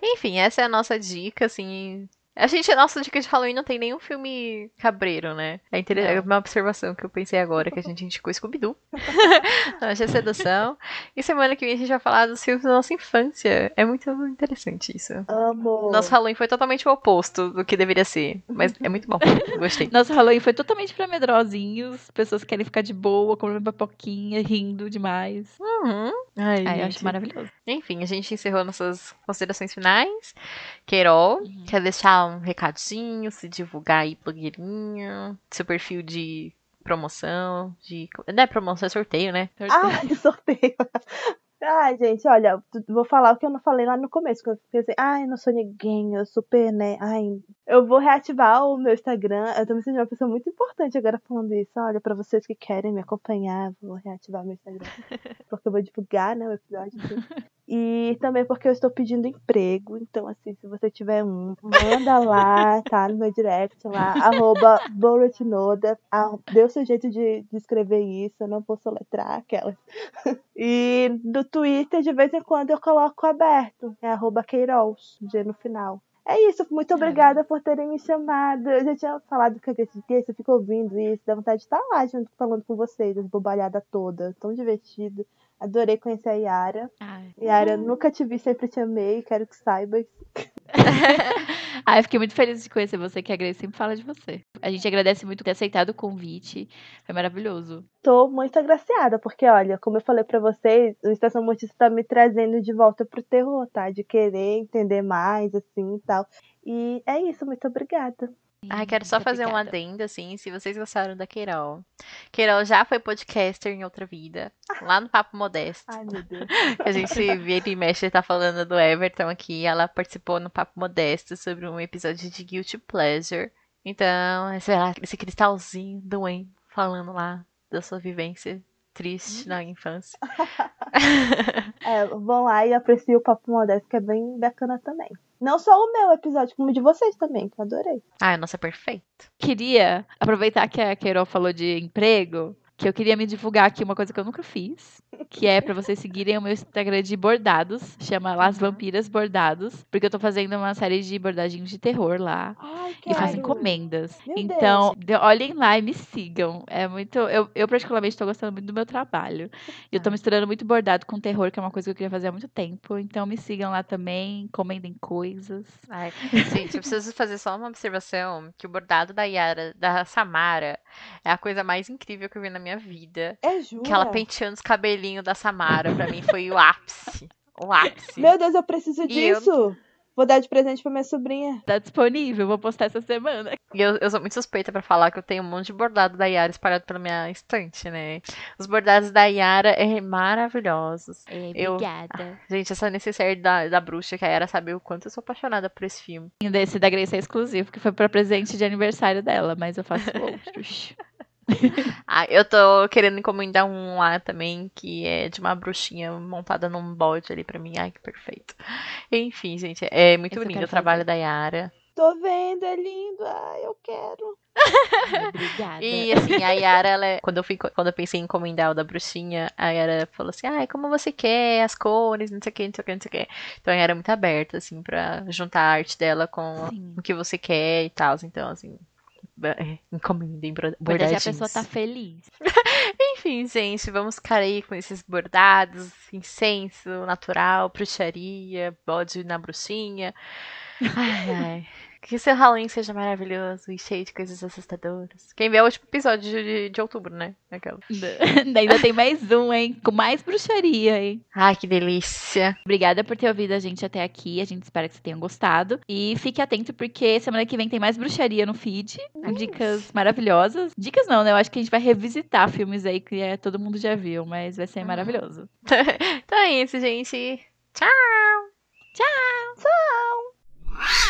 Enfim, essa é a nossa dica, assim. A gente, nossa dica de Halloween não tem nenhum filme cabreiro, né? É, inter... é uma observação que eu pensei agora, que a gente indicou Scooby-Doo. Nossa é sedução. E semana que vem a gente vai falar dos filmes da nossa infância. É muito interessante isso. Amo. Nosso Halloween foi totalmente o oposto do que deveria ser. Mas é muito bom. Gostei. Nosso Halloween foi totalmente pra medrosinhos. Pessoas que querem ficar de boa, comendo papoquinha, rindo demais. Uhum. Ai, Ai, eu acho maravilhoso. Enfim, a gente encerrou nossas considerações finais. Queirol, Uhum. quer deixar um recadinho, se divulgar aí, blogueirinho, seu perfil de promoção, de. Não é promoção, é sorteio, né? Ah, de sorteio. Ai, gente, olha, vou falar o que eu não falei lá no começo, que eu pensei, ai, não sou ninguém, eu super, né, ai, eu vou reativar o meu Instagram, eu tô me sentindo uma pessoa muito importante agora falando isso, olha, pra vocês que querem me acompanhar, vou reativar meu Instagram, porque eu vou divulgar, né, o episódio. E também porque eu estou pedindo emprego, então, assim, se você tiver um, manda lá, tá, no meu direct lá, arroba o seu jeito de, de escrever isso, eu não vou soletrar aquelas. E no Twitter, de vez em quando, eu coloco aberto. É arroba Queiroz, G no final. É isso, muito obrigada por terem me chamado. Eu já tinha falado que esse dia, eu fico ouvindo isso, dá vontade de estar lá junto falando com vocês, as bobalhadas toda. Tão divertido. Adorei conhecer a Yara. Ai. Yara, nunca te vi, sempre te amei, quero que saibas. Ai, fiquei muito feliz de conhecer você, que a Grace sempre fala de você. A gente agradece muito ter aceitado o convite. Foi maravilhoso. Tô muito agraciada, porque olha, como eu falei pra vocês, o Estação Mortícia tá me trazendo de volta pro terror, tá? De querer entender mais, assim e tal. E é isso, muito obrigada. Ai, quero só fazer um obrigada. adendo, assim, se vocês gostaram da Queirol. Queirol já foi podcaster em outra vida, lá no Papo Modesto. Ai, meu Deus. a gente vira e mexe tá falando do Everton aqui. Ela participou no Papo Modesto sobre um episódio de Guilty Pleasure. Então, lá, esse cristalzinho do Wayne falando lá da sua vivência triste na infância. É, vão lá e apreciem o Papo Modesto, que é bem bacana também. Não só o meu episódio, como o de vocês também, que eu adorei. Ai, nossa, perfeito. Queria aproveitar que a Carol falou de emprego, que eu queria me divulgar aqui uma coisa que eu nunca fiz, que é pra vocês seguirem o meu Instagram de bordados, chama Las Vampiras Bordados, porque eu tô fazendo uma série de bordagens de terror lá. Ai, E faço encomendas. Meu então, de- olhem lá e me sigam. É muito. Eu, eu particularmente, estou gostando muito do meu trabalho. E eu tô misturando muito bordado com terror, que é uma coisa que eu queria fazer há muito tempo. Então, me sigam lá também, encomendem coisas. Ai, gente, eu preciso fazer só uma observação: que o bordado da Yara, da Samara, é a coisa mais incrível que eu vi na minha vida. É jura? Que ela penteando os cabelinhos da Samara, pra mim foi o ápice. O ápice. Meu Deus, eu preciso E eu- disso. Vou dar de presente pra minha sobrinha. Tá disponível, vou postar essa semana. E eu, eu sou muito suspeita pra falar que eu tenho um monte de bordado da Yara espalhado pela minha estante, né? Os bordados da Yara é maravilhosos. Eu- Obrigada. Gente, essa necessidade da, da bruxa, que a Yara sabe o quanto eu sou apaixonada por esse filme. Esse da Grace é exclusivo, que foi pra presente de aniversário dela, mas eu faço outros. Ah, eu tô querendo encomendar um lá também, que é de uma bruxinha montada num bode ali pra mim. Ai, que perfeito. Enfim, gente, é muito Esse o trabalho fazer. da Yara. Tô vendo, é lindo. Ai, eu quero. Obrigada. E assim, a Yara, ela, é- quando eu fui, quando eu pensei em encomendar o da bruxinha, a Yara falou assim: "Ai, como você quer as cores, não sei o que, não sei o que, não sei o que". Então a Yara é muito aberta assim pra juntar a arte dela com Sim. o que você quer e tal. Então assim, encomendem bro- Importante é a bordadinhos. pessoa tá feliz. Enfim, gente, vamos ficar aí com esses bordados, incenso natural, bruxaria, bode na bruxinha. Ai, ai. Que seu Halloween seja maravilhoso e cheio de coisas assustadoras. Quem vê é o último episódio de, de outubro, né? Aquela. Ainda tem mais um, hein? Com mais bruxaria, hein? Ai, que delícia. Obrigada por ter ouvido a gente até aqui. A gente espera que você tenha gostado. E fique atento, porque semana que vem tem mais bruxaria no feed. Com dicas maravilhosas. Dicas não, né? Eu acho que a gente vai revisitar filmes aí que é, todo mundo já viu, mas vai ser maravilhoso. Então é isso, gente. Tchau! Tchau! Tchau!